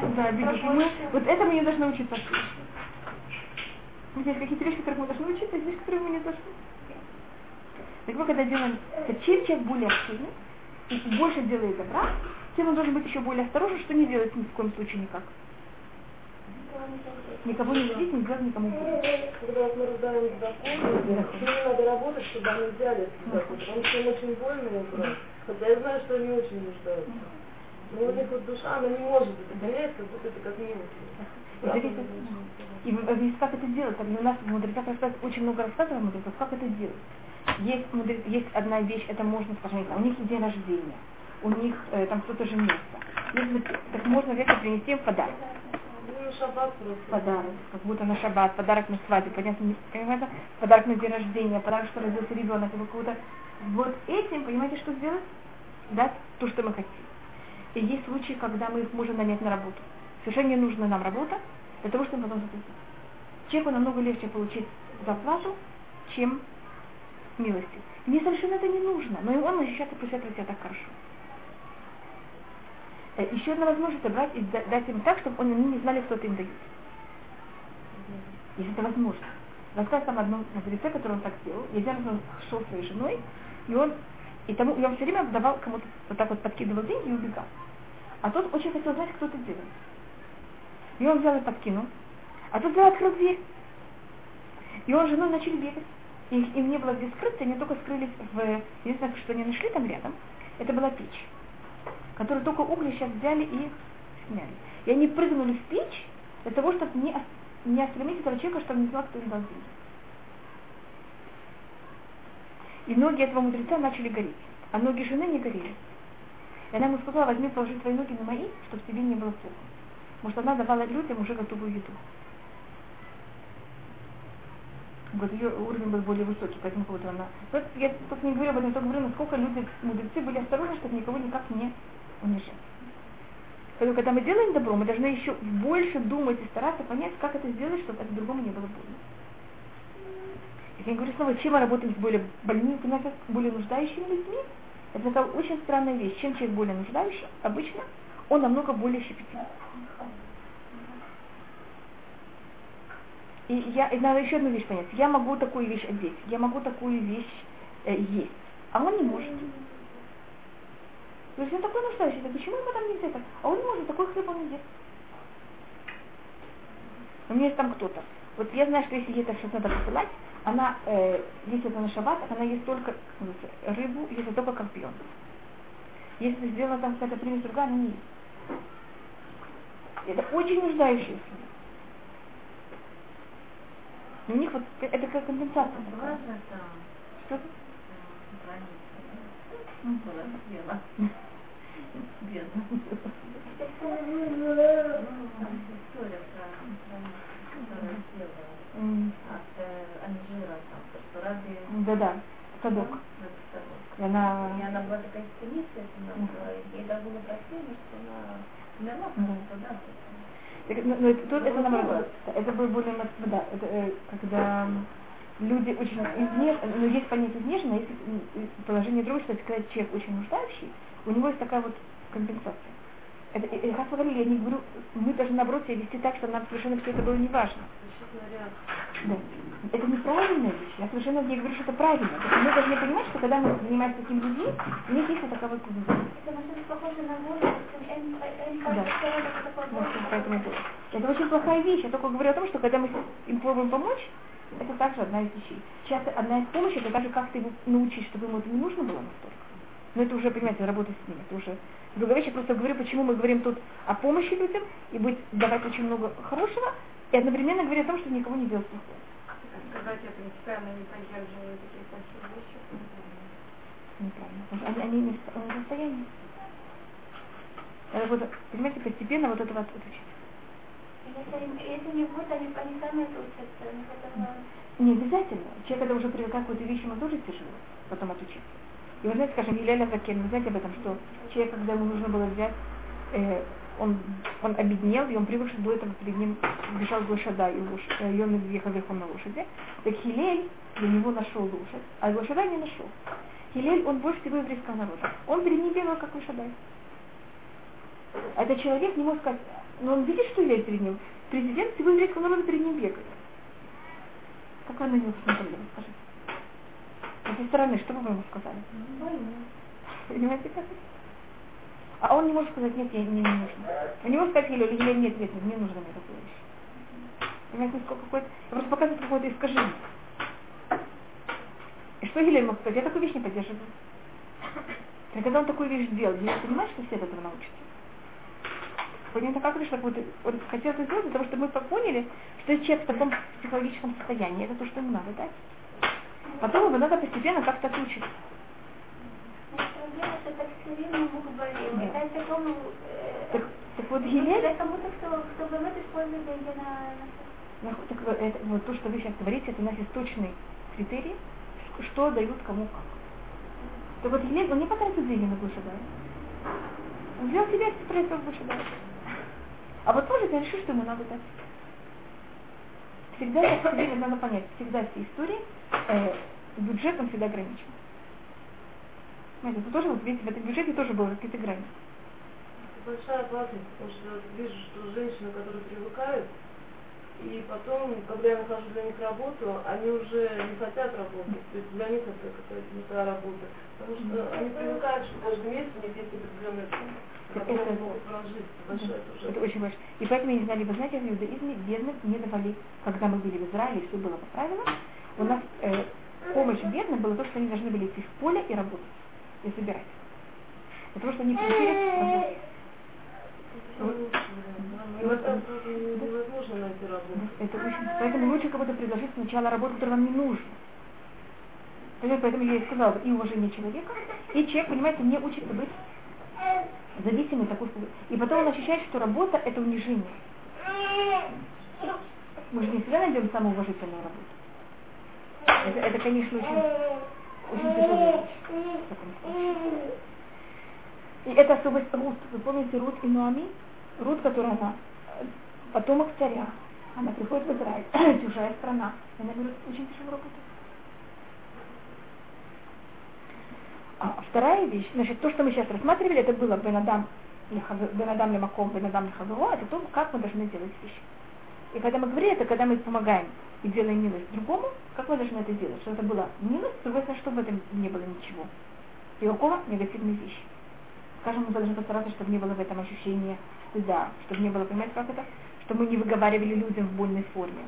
Ну, да, видите, мы, вот это мы не должны учиться Здесь какие-то вещи, которых мы должны учиться, а здесь, которые мы не должны. Так мы когда делаем, чем человек более активный, больше делает добра, тем он должен быть еще более осторожен, что не делать ни в коем случае никак. Никого не видеть, не делать никому больно. Когда мы раздаем закон, не надо работать, чтобы они взяли этот закон, потому что им очень больно брать. Хотя я знаю, что они очень нуждаются. Но у них вот душа, она не может принять, как будто это как милость. И вы, как это делать? У нас в мудрецах очень много рассказывают мудрецов, как это делать. Есть, есть одна вещь, это можно, скажем, у них день рождения, у них э, там кто-то женился. Если, так можно вечно принести им подарок. Ну. Подарок, как будто на шаббат, подарок на свадьбу, понятно, понимаете? Подарок на день рождения, подарок, что родился ребенок, или какого-то. Вот этим, понимаете, что сделать? Дать то, что мы хотим. И есть случаи, когда мы их можем нанять на работу. Совершенно не нужна нам работа, для того, чтобы потом заплатить. Человеку намного легче получить зарплату, чем милости. Мне совершенно это не нужно, но и он ощущает и чувствует себя так хорошо. Э, еще одна возможность брать и дать им так, чтобы они не знали, кто это им дает. Если это возможно. Рассказ там одном мудреце, который он так сделал. Я он шел своей женой, и он, и, тому, и он все время давал кому-то вот так вот подкидывал деньги и убегал. А тот очень хотел знать, кто это делает. И он взял и подкинул. А тот взял открыл дверь. И он с женой начали бегать. Их, им не было где скрыться, они только скрылись в... Единственное, что они нашли там рядом, это была печь, которую только угли сейчас взяли и сняли. И они прыгнули в печь для того, чтобы не, не остановить этого человека, чтобы не знал, кто им дал деньги. И ноги этого мудреца начали гореть, а ноги жены не горели. И она ему сказала, возьми, положи твои ноги на мои, чтобы тебе не было плохо. Может, она давала людям уже готовую еду. Вот ее уровень был более высокий, поэтому вот она... Вот я тут не говорю об этом, только говорю, насколько люди, мудрецы были осторожны, чтобы никого никак не унижать. Поэтому, когда мы делаем добро, мы должны еще больше думать и стараться понять, как это сделать, чтобы это другому не было больно. Я говорю снова, чем мы работаем с более больными, более нуждающими людьми, это такая очень странная вещь. Чем человек более нуждающий, обычно, он намного более щепетильный. И я, и надо еще одну вещь понять. Я могу такую вещь одеть, я могу такую вещь э, есть, а он не может. То есть он такой нуждающийся, почему ему там нельзя так? А он не может, такой хлеб он не ест. У меня есть там кто-то. Вот я знаю, что если ей так что надо посылать, она, э, если это на шаббат, она ест только рыбу, если только карпион. Если сделана там какая-то примесь другая, она не ест. Это очень нуждающиеся. У них вот это как компенсация. Что Анжира, там, что Да-да, садок. И она... И она была такая была, ей даже было прощение, что она умерла, да, Так, ну, ну, это- тут это наоборот. Это было более, да, это, э, когда люди очень изнежены, ну, есть понятие изнежено, есть м, положение другое, что когда человек очень нуждающий, у него есть такая вот компенсация. Это, и- как вы говорили, я не говорю, мы должны наоборот себя вести так, чтобы нам совершенно все это было. Защитная реакция. Да. Это неправильная вещь. Я совершенно не говорю, что это правильно. Потому что мы должны понимать, что когда мы занимаемся такими людьми, у них есть вот такая вот. Это похоже на Да. поэтому это, это очень плохая вещь. Я только говорю о том, что когда мы им пробуем помочь, это также одна из вещей. Часто одна из помощи, это даже как-то его научить, чтобы ему это не нужно было настолько. Но это уже, понимаете, работа с ним. Это уже другая вещь. Я просто говорю, почему мы говорим тут о помощи людям и быть, давать очень много хорошего, и одновременно говорю о том, что никого не делать плохого. Сказать это неправильно, не поддерживаю такие плохие вещи. Неправильно. Они, они не в состоянии. Это вот, понимаете, постепенно вот это вот учить. Если, если не будет, они, они сами это учатся. потом, э, Не обязательно. Человек, когда уже привыкает к какой-то вещи, ему тоже тяжело потом отучиться. И вы знаете, скажем, Еляля Закен, вы знаете об этом, что человек, когда ему нужно было взять, э, он, он обеднел, и он привык, что до этого перед ним бежал Глашада, и, лош... э, и он въехал верхом на лошади. Так Хилель для него нашел лошадь, а Глашада не нашел. Хилель, он больше всего еврейского народа. Он перед ним бегал, как Глашадай. А этот человек не может сказать, но он видит, что Хилель перед ним. Президент всего еврейского народа перед ним бегает. Как вы на него посмотрели, скажите? С этой стороны, что бы вы ему сказали? Понимаете, как? А он не может сказать, нет, мне не, не нужно. У него сказать Еле, или нет, нет, мне нужно мне такую вещь. Понимаете. Я просто показываю какое-то искажение. И что Елель мог сказать? Я такую вещь не поддерживаю. Когда он такую вещь сделал, я понимаю, что все от этого научатся. Понятно, как что вот, он хотел это сделать для того, чтобы мы поняли, что человек в таком психологическом состоянии, это то, что ему надо дать. Потом его надо постепенно как-то отучить. Что так. Да. Такому... э, Так, так вот ну, Гилель, для кому-то, кто, кто говорит, использует деньги на... так вот, это, вот то, что вы сейчас говорите, это у нас есть точный критерий, что дают кому как. Так вот Гилель, он не потратил деньги на Гушадая. Он взял себе и спросил Гушадая. А вот тоже я решил, что ему надо дать. Всегда это все время надо понять, всегда все истории э, бюджетом всегда ограничен. Знаете, это тоже, вот видите, в этом бюджете тоже было какие-то грани. Большая опасность, потому что вижу, что женщины, которые привыкают, и потом, когда я нахожу для них работу, они уже не хотят работать. То есть для них это какая-то не та работа. Потому что они привыкают, что каждый месяц у них есть определенная сумма, Это- они Это очень важно. И поэтому, я не знаю, вы знаете, в иудаизме бедным не давали, когда мы были в Израиле, все было по правилам, у нас э, помощь бедным было то, что они должны были идти в поле и работать, и собирать. Того, что они приучились работать. И вот так невозможно найти работу. Это очень, поэтому лучше кого-то предложить сначала работу, которая вам не нужна. Поэтому я и сказала, и уважение человека, и человек, понимаете, не учится быть зависимый такой. И потом он ощущает, что работа это унижение. Мы же не всегда найдем самоуважительную работу. Это, это конечно, очень, очень случае. И это особость Рут. Вы помните Рут и Нуами? Рут, которая она потомок царя. Она приходит в Израиль, чужая страна. Она говорит, очень тяжело работать. А вторая вещь, значит, то, что мы сейчас рассматривали, это было Бенадам Лемаком, Бенадам Лехаверо, это то, как мы должны делать вещи. И когда мы говорим, это когда мы помогаем и делаем милость другому, как мы должны это делать? Что это была милость, с другой чтобы в этом не было ничего. И какого негативной вещи. Скажем, мы должны постараться, чтобы не было в этом ощущения стыда, чтобы не было, понимаете, как это? Чтобы мы не выговаривали людям в больной форме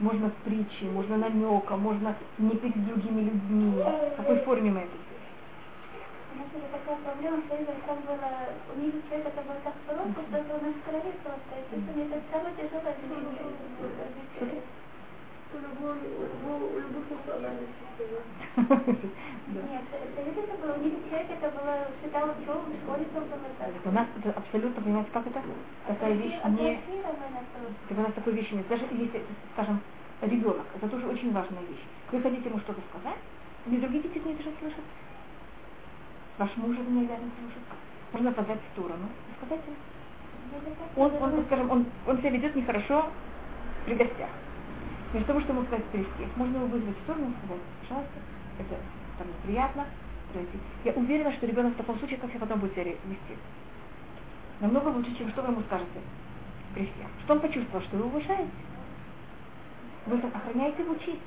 можно в притче, можно намеком, можно не перед другими людьми. В какой форме мы это делаем? У нас уже такая проблема, что э, если что это у это самое тяжелое обвинение. Любовь, любовь, любовь, любовь, у нас это абсолютно, понимаете, как это? Такая вещь не... Это у нас такой вещи нет. Даже если, скажем, ребенок, это тоже очень важная вещь. Вы хотите ему что-то сказать, не другие дети не даже слышат. Ваш муж не обязан слушать. Можно подать в сторону и сказать ему. Он, он, скажем, он, он себя ведет нехорошо при гостях. Вместо того, чтобы сказать перестих, можно его вызвать в сторону и сказать, пожалуйста, это там неприятно, пройти. Я уверена, что ребенок в таком случае как себя потом будет себя вести. Намного лучше, чем что вы ему скажете при всех. Что он почувствовал, что вы уважаете. Вы охраняете его честь.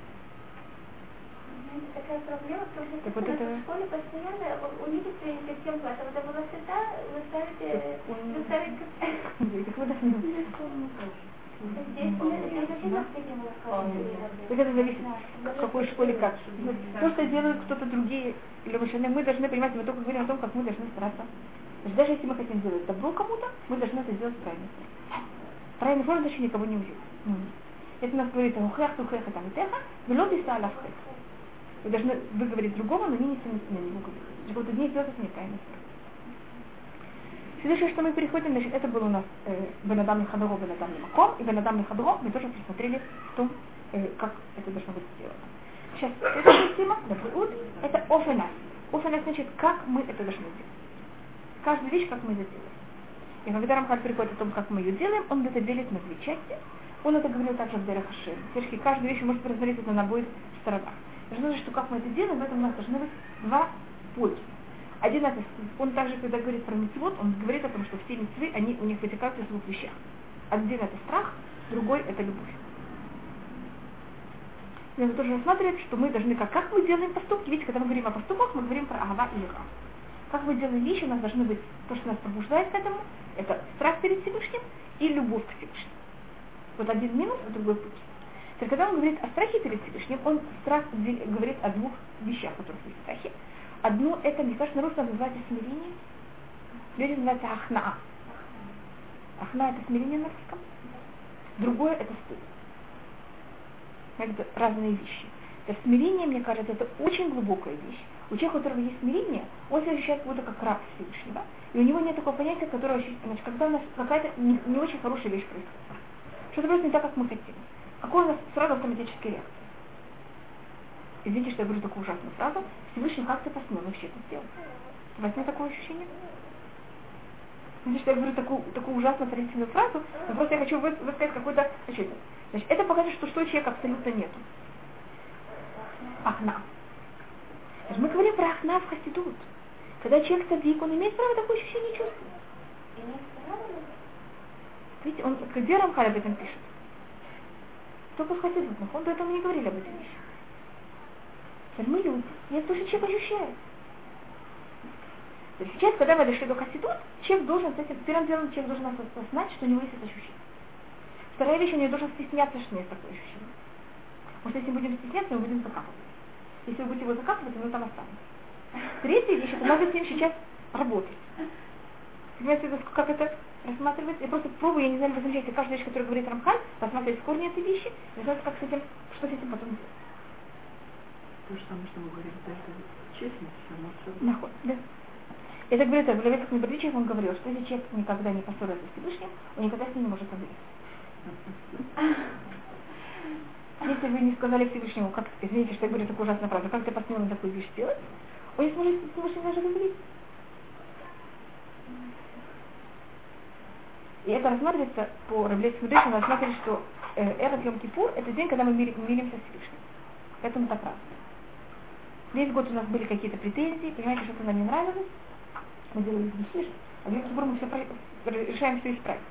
Такая проблема, потому что Так вот это- в школе постоянно унизить перед всем классом. Это было всегда, вы ставите, вы ставите Так вы должны- Это зависит, в какой школе как. То, что делают кто-то другие, или машины, мы должны понимать, мы только говорим о том, как мы должны стараться. Даже если мы хотим сделать добро кому-то, мы должны это сделать правильно. Правильной форме, значит никого не увидеть. Это у нас говорится, ухех, тухех, это митеха, вело биса аляв хех. Вы должны выговорить другому, но не на него говорить. Значит, вот не сделать это неправильно. Следующее, что мы переходим, значит, это был у нас э, Бенадам Лихадоро, Бенадам Лимаком, и Бенадам Лихадоро мы тоже просмотрели в э, как это должно быть сделано. Сейчас, следующая тема, Дабриут, это офенас. Офенас значит, как мы это должны делать. Каждая вещь, как мы это делаем. И когда Рамхаль приходит о том, как мы ее делаем, он это делит на две части. Он это говорил также в Дерахашем. Все-таки каждую вещь можете рассмотреть это на обоих сторонах. Значит, что как мы это делаем, в этом у нас должны быть два пути. Один это, он также, когда говорит про митцвот, он говорит о том, что все митцвы, они у них вытекают из двух вещах. Один это страх, другой это любовь. Он тоже рассматривает, что мы должны, как, как мы делаем поступки, видите, когда мы говорим о поступках, мы говорим про агава и ира. Как мы делаем вещи, у нас должны быть то, что нас побуждает к этому, это страх перед Всевышним и любовь к Всевышнему. Вот один минус, а другой плюс. То когда он говорит о страхе перед Всевышним, он страх говорит о двух вещах, которых есть в страхе. Одно это, мне кажется, на русском называется смирение. Люди называется ахнаа. Ахна это смирение на русском. Другое это стыд. Это разные вещи. Это смирение, мне кажется, это очень глубокая вещь. У человека, у которого есть смирение, он себя ощущает как будто как раб Всевышнего. И у него нет такого понятия, которое значит, когда у нас какая-то не, не очень хорошая вещь происходит. Что-то просто не так, как мы хотим. Какой у нас сразу автоматический реакция? Извините, что я говорю такую ужасную фразу. Всевышний как ты посмел вообще это сделать? У вас нет такого ощущения? Извините, что я говорю такую, такую ужасно отвратительную фразу, но просто я хочу вы- высказать какой-то значит, значит, это показывает, что что человека абсолютно нету. Ахна. Значит, мы говорим про ахна в хасидут. Когда человек садик, он имеет право такое ощущение чувствовать. Видите, он, где Рамхаль об этом пишет? Только в хасидут, он поэтому не говорили об этом вещах. Мы люди, это тоже человек ощущает. То есть сейчас, когда мы дошли до хасидут, человек должен с первым делом человек должен осознать, что у него есть это ощущение. Вторая вещь, он не должен стесняться, что у него есть такое ощущение. Потому что если мы будем стесняться, мы будем закапывать. Если вы будете его закапывать, оно там останется. Третья вещь, это надо с ним сейчас работать. Понимаете, как это рассматривать? Я просто пробую, я не знаю, вы замечаете, каждая вещь, которую говорит Рамхан, рассматривать в корне этой вещи, и знать, как с этим, что с этим потом делать. То же самое, что мы говорили, да, это честность, само собой. Наход, да. Это говорит, в Левецких Небродичах он говорил, что если человек никогда не поссорился с Всевышним, он никогда с ним не может поговорить. Если вы не сказали Всевышнему, как, извините, что я говорю такую ужасную фразу, как ты посмел на такую вещь сделать, он не сможет с Всевышним даже говорить. И это рассматривается по Раблейскому Дышу, рассматривается, что э, Эрот Йом Кипур это день, когда мы миримся с Всевышним. Поэтому это правда. Весь год у нас были какие-то претензии, понимаете, что-то нам не нравилось, мы делали грехи, а в Йом Кипур мы все решаем все исправить.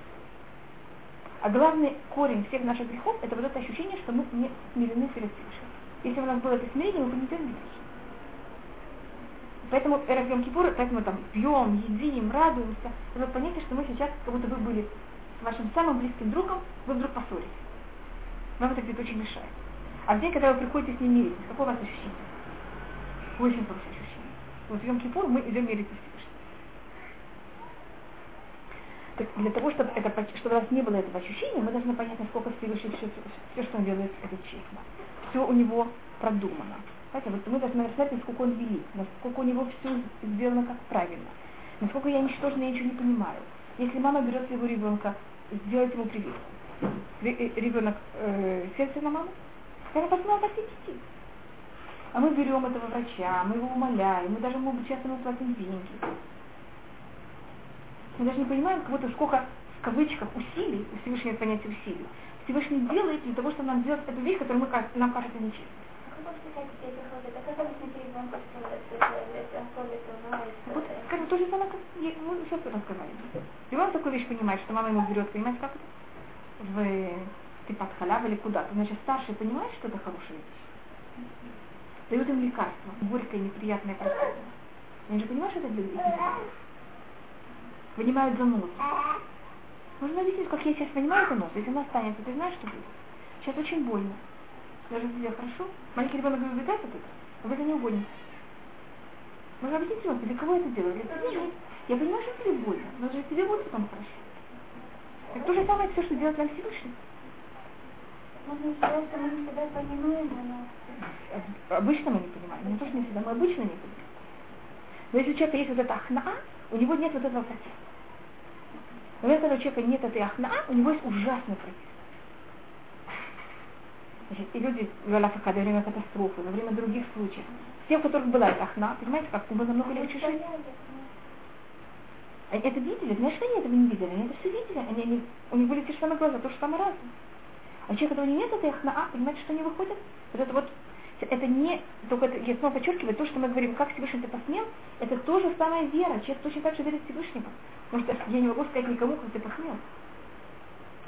А главный корень всех наших грехов это вот это ощущение, что мы не смирены перед Всевышним. Если у нас было это смирение, мы бы не грехи. Поэтому Эрев Йом Кипур, поэтому там пьем, едим, радуемся. Это понятие, что мы сейчас, как будто вы были с вашим самым близким другом, вы вдруг поссорились. Вам это где-то очень мешает. А в день, когда вы приходите с ним мириться, какое у вас ощущение? Очень хорошее ощущение. Вот в Йом Кипур мы идем мириться с Всевышним. Так для того, чтобы, это, чтобы у нас не было этого ощущения, мы должны понять, насколько Всевышний все, все, что он делает, это честно. Все у него продумано. Знаете, вот мы должны рассмотреть, насколько он велик, насколько у него все сделано как правильно, насколько я ничтожна, я ничего не понимаю. Если мама берет своего ребенка, сделать ему привет, э, ребенок э, сердце на маму, она посмотрела так и А мы берем этого врача, мы его умоляем, мы даже, быть, часто мы платим деньги. Мы даже не понимаем, как будто сколько в кавычках усилий, у Всевышнего понятия усилий, Всевышний делает для того, чтобы нам сделать эту вещь, которая мы, нам кажется нечестной. Вот, скажем, то же самое, как я, мы сейчас разговариваем. И он такую вещь понимает, что мама ему берет, понимаете, как это? В типа халав или куда-то. Значит, старший понимает, что это хорошая вещь. Дают им лекарство, горькое, неприятное простое. Они же понимают, что это для их Вынимают за нос. Можно объяснить, как я сейчас понимаю за нос. Если она останется, ты знаешь, что будет? Сейчас очень больно. Даже тебе хорошо. Маленький ребенок говорит, убегать от этого, а вы это не угодите. Можно объяснить ребенку, для кого это делаю? Для тебя. Я понимаю, что тебе больно, но же тебе будет потом хорошо. Так то же самое все, что делает нам Всевышний. Можно сказать, что мы не всегда понимаем, но... Обычно мы не понимаем, не то, что не всегда, мы обычно не понимаем. Но если у человека есть вот это ахнаа, у него нет вот этого протеста. Но если у человека нет этой ахнаа, у него есть ужасный протест. Значит, и люди в Алафахаде во время катастрофы, во время других случаев, те, у которых была эта ахна, понимаете, как было намного легче жить. Они это видели, знаешь, они этого не видели, они это все видели, они, они, у них были те же самые глаза, то же самое разум. А человек, которого нет этой ахна, а, понимаете, что они выходят? Вот это вот, это не, только это, я снова подчеркиваю, то, что мы говорим, как Всевышний ты посмел, это то же самое вера, человек точно так же верит Всевышнему. Потому я не могу сказать никому, как ты посмел.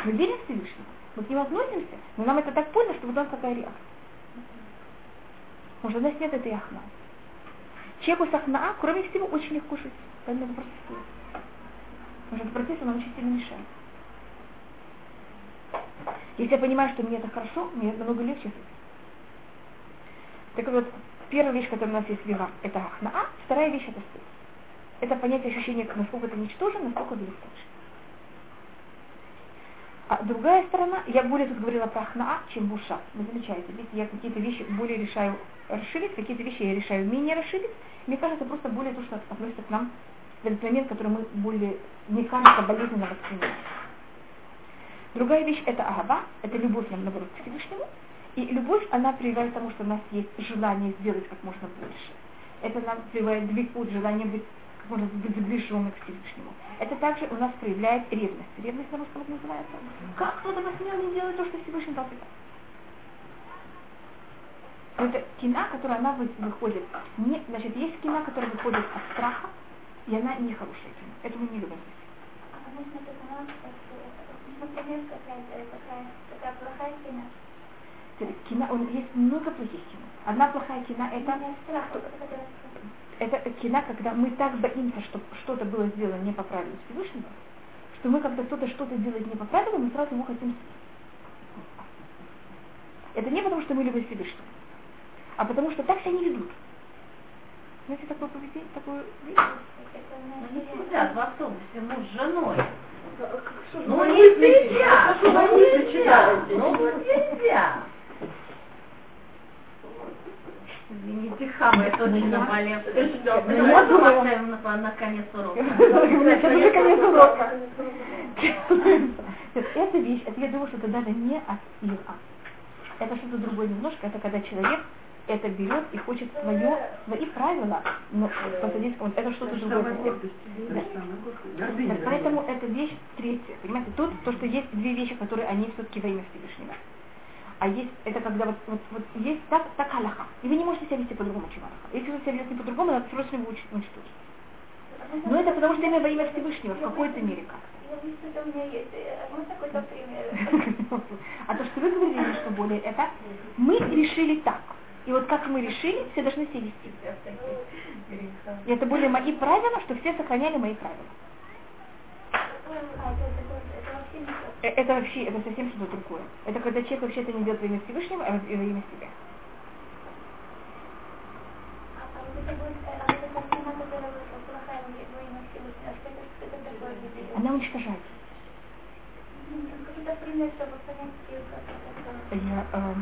Мы верим в Всевышнего мы к нему относимся, но нам это так больно, что у нас такая реакция. Может, у нас нет этой ахна. Человеку с ахна, кроме всего, очень легко жить. Поэтому это просто стоит. Потому что процесс нам очень сильно мешает. Если я понимаю, что мне это хорошо, мне это намного легче. Так вот, первая вещь, которая у нас есть вера, это ахна, вторая вещь это стыд. Это понятие ощущения, насколько это ничтожно, насколько это достаточно. А другая сторона, я более тут говорила про хнаа, чем буша. Вы замечаете, видите, я какие-то вещи более решаю расширить, какие-то вещи я решаю менее расширить. Мне кажется, просто более то, что относится к нам в этот момент, который мы более, не кажется, болезненно воспринимаем. Другая вещь это агава, это любовь нам наоборот к Всевышнему. И любовь, она прививает к тому, что у нас есть желание сделать как можно больше. Это нам прививает двигать желание быть может быть заближенный к Всевышнему. Это также у нас проявляет ревность. Ревность на русском называется. Как кто-то посмел не делать то, что Всевышний дал Это кина, которая она выходит. Не, значит, есть кина, которая выходит от страха, и она не хорошая кина. Это мы не любим. А это например, какая, какая, какая плохая кина. Кина, он есть много плохих кина. Одна плохая кина это... Страх, это кина, когда мы так боимся, что что-то было сделано не по правилу Всевышнего, что мы, когда кто-то что-то делает не по правилу, мы сразу ему хотим это не потому, что мы любим Всевышнего, а потому что так себя не ведут. Знаете, такое поведение, такое Ну, не сидят в автобусе муж с женой. Ну, вы не мыслите? сидят, Что ну, нельзя, ну, нельзя. Извините, хамы, это очень наболевшее. Ну, Ну, думаю. оставим на, на конец урока? Сейчас уже конец урока. Эта вещь, это я думаю, что это даже не от Ира. Это что-то другое немножко, это когда человек это берет и хочет свое, свои правила ну, посадить в. Это что-то другое. Да. Так, Поэтому это вещь третья. Понимаете, тут то, что есть две вещи, которые они все-таки во имя Всевышнего. А есть, это когда вот, вот, вот есть так, так аллаха. И вы не можете себя вести по-другому, чем аллаха. Если вы себя ведете по-другому, надо срочно его уничтожить. Но это потому что имя во имя Всевышнего, в какой-то мере как. Э? А то, что вы говорили, что более это, мы решили так. И вот как мы решили, все должны себя вести. И это были мои правила, что все сохраняли мои правила. Это вообще то. Э, Это вообще, это совсем что-то другое. Это когда человек вообще это не делает во имя Всевышнего, а во имя себя. Она уничтожает. Понять, э,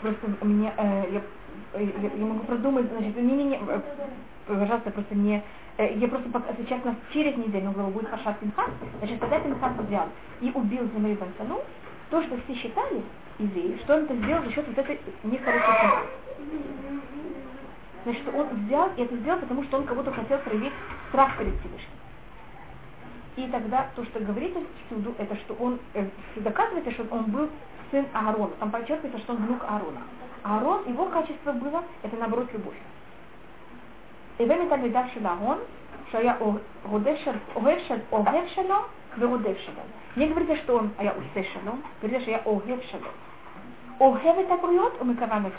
просто меня э, я, э, я, я могу продумать, значит, не, не, не, пожалуйста, просто не э, я просто сейчас у нас через неделю глава будет Пашат Пинхас, значит, когда Пинхас взял и убил Земли Бансану, то, что все считали, евреи, что он это сделал за счет вот этой нехорошей семьи. Значит, он взял и это сделал, потому что он кого-то хотел проявить страх перед Всевышним. И тогда то, что говорится всюду, это что он, э, доказывается, что он был сын Аарона. Там подчеркивается, что он внук Аарона. Аарон, его качество было, это наоборот любовь. Эвен Талмидав Шилагон, Шая Огев Шалом, вы Шалом. Не говорите, что он, а я Усе говорите, что я Огев Шалом. Огев это крует, у Микавана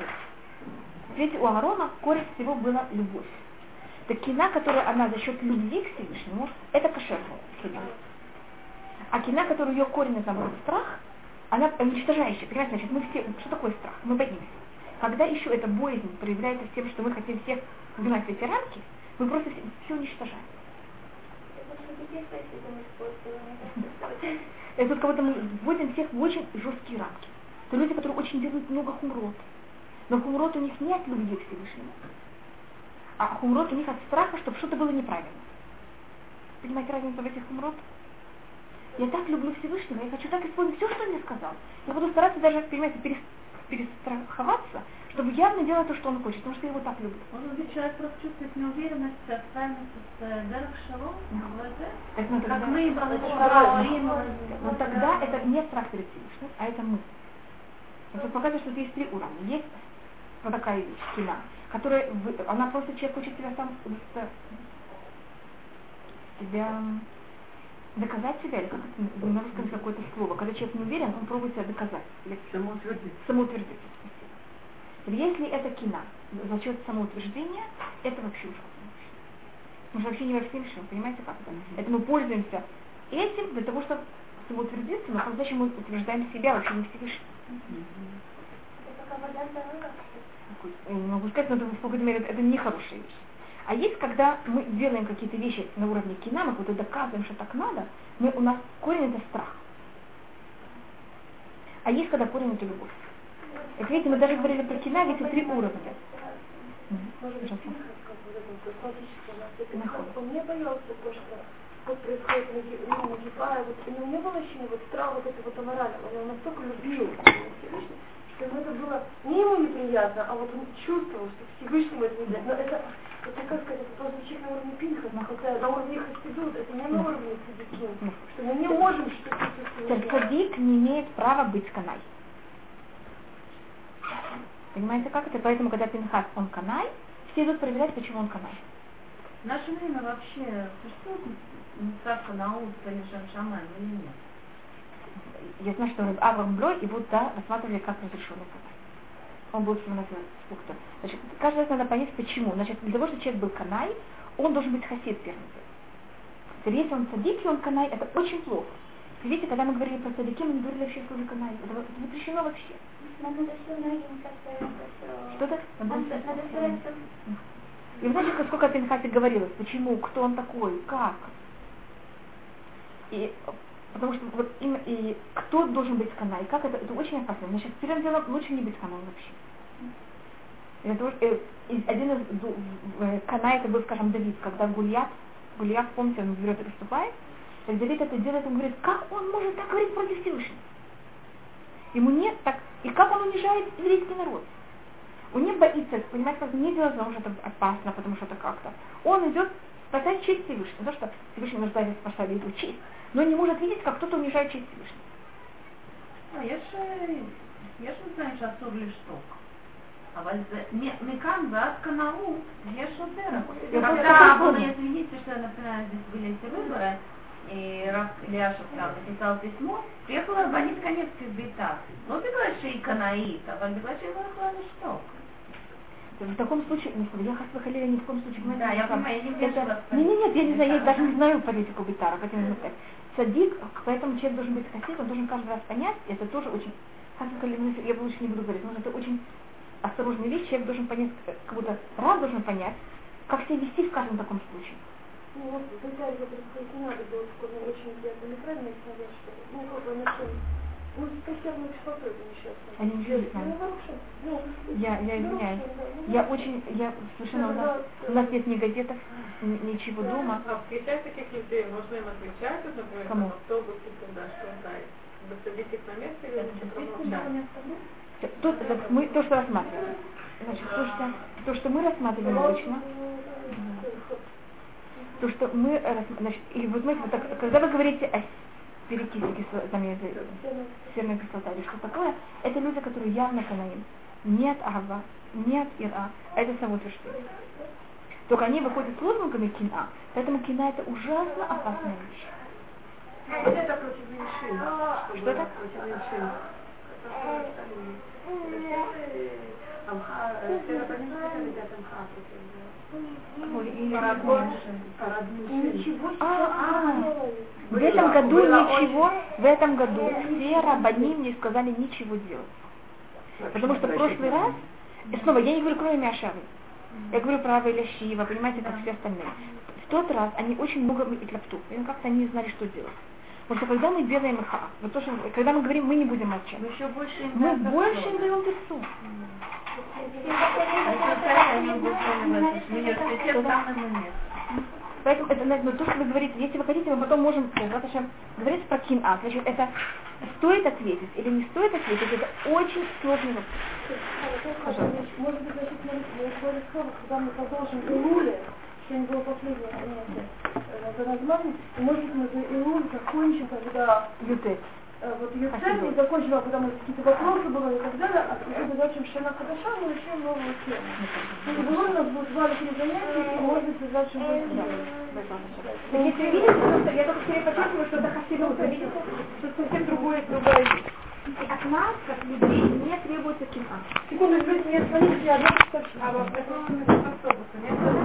Ведь у Аарона корень всего была любовь. Так кина, которая она за счет любви к Всевышнему, это кошерная кина. А кина, которая ее корень, это страх, она уничтожающая. Понимаете, значит, мы все, что такое страх? Мы боимся. Когда еще эта боязнь проявляется тем, что мы хотим всех вгнать в эти рамки, мы просто все, все уничтожаем. Это как будто мы вводим всех в очень жесткие рамки. Это люди, которые очень делают много хумрот. Но хумрот у них не от любви к Всевышнему, а хумрот у них от страха, чтобы что-то было неправильно. Понимаете разницу в этих хумрот? Я так люблю Всевышнего, я хочу так исполнить все, что он мне сказал. Я буду стараться даже, понимаете, перес- перестраховаться, чтобы явно делать то, что он хочет, потому что я его так люблю. Может быть, человек просто чувствует неуверенность, отправиться с э, Шалом, Так, ну, как мы им Но тогда это не страх перед Всевышним, а это мысль. Это показывает, что есть три уровня. Есть вот такая вещь, кина, которая, она просто человек хочет себя сам, себя доказать себя, или как это, на русском есть какое-то слово. Когда человек не уверен, он пробует себя доказать. Или Самоутвердиться. самоутвердиться. спасибо. Если это кина за счет самоутверждения, это вообще ужасно. Мы же вообще не во Всевышнем, понимаете как это? Это мы пользуемся этим для того, чтобы самоутвердиться, но зачем мы утверждаем себя вообще не здорова. Я не могу сказать, но это, в какой-то мере это не хорошая вещь. А есть, когда мы делаем какие-то вещи на уровне кина, мы как-то доказываем, что так надо, мы, у нас корень это страх. А есть, когда корень это любовь. Как видите, мы даже говорили про кина, ведь это три уровня. Как вот. Он не боялся то, что вот происходит на Ги- ну, вот у него не было ощущения вот страха вот этого аморального, он настолько любил что ему это было не ему неприятно, а вот он чувствовал, что Всевышнему это нельзя. Но это как сказать, это звучит на уровне Пинхаса, хотя на уровне Хасидут, это не на уровне Садиким, что мы не можем что-то чувствовать. Цадик не имеет права быть канай. Понимаете, как это? Поэтому, когда Пинхас, он канай, все идут проверять, почему он канай. В наше время вообще существует ставка на ут или шаман или нет? Я знаю, что Авраам Блой его да, рассматривали как разрешенный канай. Он был скульптор. Значит, каждый раз надо понять, почему. Значит, для того, чтобы человек был канай, он должен быть хасид первым Если он садик и он канай, это очень плохо. Видите, когда мы говорили про цадики, мы не говорили вообще слове канале. Это, это запрещено вообще. Надо Что-то? И вы знаете, сколько о Пинхасе говорилось? Почему? Кто он такой? Как? И потому что вот именно и кто должен быть в канале, как это, это очень опасно. Значит, первым делом лучше не быть в канале вообще. И это, э, один из э, Канай это был, скажем, Давид, когда Гульят, Гульят, помните, он берет и приступает, так Давид это делает, он говорит, как он может так говорить против Всевышнего? Ему нет так, и как он унижает еврейский народ? Он не боится, понимаете, как не делать, потому что это опасно, потому что это как-то. Он идет спасать честь Всевышнего. То, что Всевышний нуждается в спасали эту честь, но не может видеть, как кто-то унижает честь Всевышнего. אה, יש, אה, יש מצרים שאסור לשתוק. אבל זה, מ- מכאן ועד קנאות יש עוד דרך. Я Когда просто было, подумала. извините, что, например, здесь были эти выборы, и Раф Ильяшев там написал письмо, приехала Банит Каневский в Бейта. Ну, בגלל שהיא קנאית, אבל בגלל שהיא לא יכולה לשתוק. В таком случае, не знаю, я Хасва Халиля ни в коем случае не Да, я знаю, понимаю, я не это- вижу вас Не, не, нет, я не знаю, я Битара. даже не знаю политику Битара, поэтому не знаю. Садик, поэтому человек должен быть хасид, он должен каждый раз понять, это тоже очень, ну, я лучше не буду говорить, но это очень осторожная вещь, человек должен понять, э, как будто раз должен понять, как себя вести в каждом таком случае. Ну вот, это не надо было, сколько очень приятно неправильно сказать, что, ну, как бы, Ну. Они не живут с Ну, нами. хорошо. Ну, Я, я извиняюсь. Я очень, я совершенно, у нас, у нас нет ни газетов, ни- ничего дома. А встречать таких людей, можно им отвечать, например, Кому? там автобусе, когда что да, досадить их на место или промолчать? То, это мы то, что рассматриваем. Значит, то, что, то, что мы рассматриваем обычно, то, что мы значит, и вот мы, вот так, когда вы говорите о перекисе кисло- там, я серной кислота или что такое, это люди, которые явно канаим. Нет ава, нет ира, а это самоутверждение. Только они выходят с лозунгами кина, поэтому кина это ужасно опасная вещь. Вот это против меньшин. Что это? Против меньшин. Амха, э, В этом году было ничего, в этом году все рабаним не сказали ничего делать. Потому что в прошлый раз, и снова, я не говорю кроме Мяшавы, я говорю про Ава или Шива, понимаете, как все остальные. В тот раз они очень много и клепту, и как-то они не знали, что делать. Потому что когда мы делаем их, вот то, что, когда мы говорим, мы не будем молчать, Мы еще больше им мы даем больше им даем. А в этот университет самым место. Поэтому это, знаете, ну, то, что вы говорите, если вы хотите, мы потом можем говорить про кин Значит, это стоит ответить или не стоит ответить, это очень сложный вопрос. Пожалуйста. Может быть, значит, мы разговаривали с Хавой, когда мы продолжим Илуле, сегодня было последнее занятие э, за названием, и может быть, мы за Илуль закончим, когда Ютет. Э, вот ее цель, и закончим, а когда мы какие-то вопросы были и так далее, а когда мы закончим Шана Хадаша, мы начнем новую тему. Ну, и было у нас будет два-три занятия, и может быть, дальше будет. Так если вы видите, просто я только скорее подчеркиваю, что это хасидут, видите, что совсем другое. И от нас, как людей, не требуется кина. Секунду, извините, мне звонить, я одна. А вот, это автобуса, нет?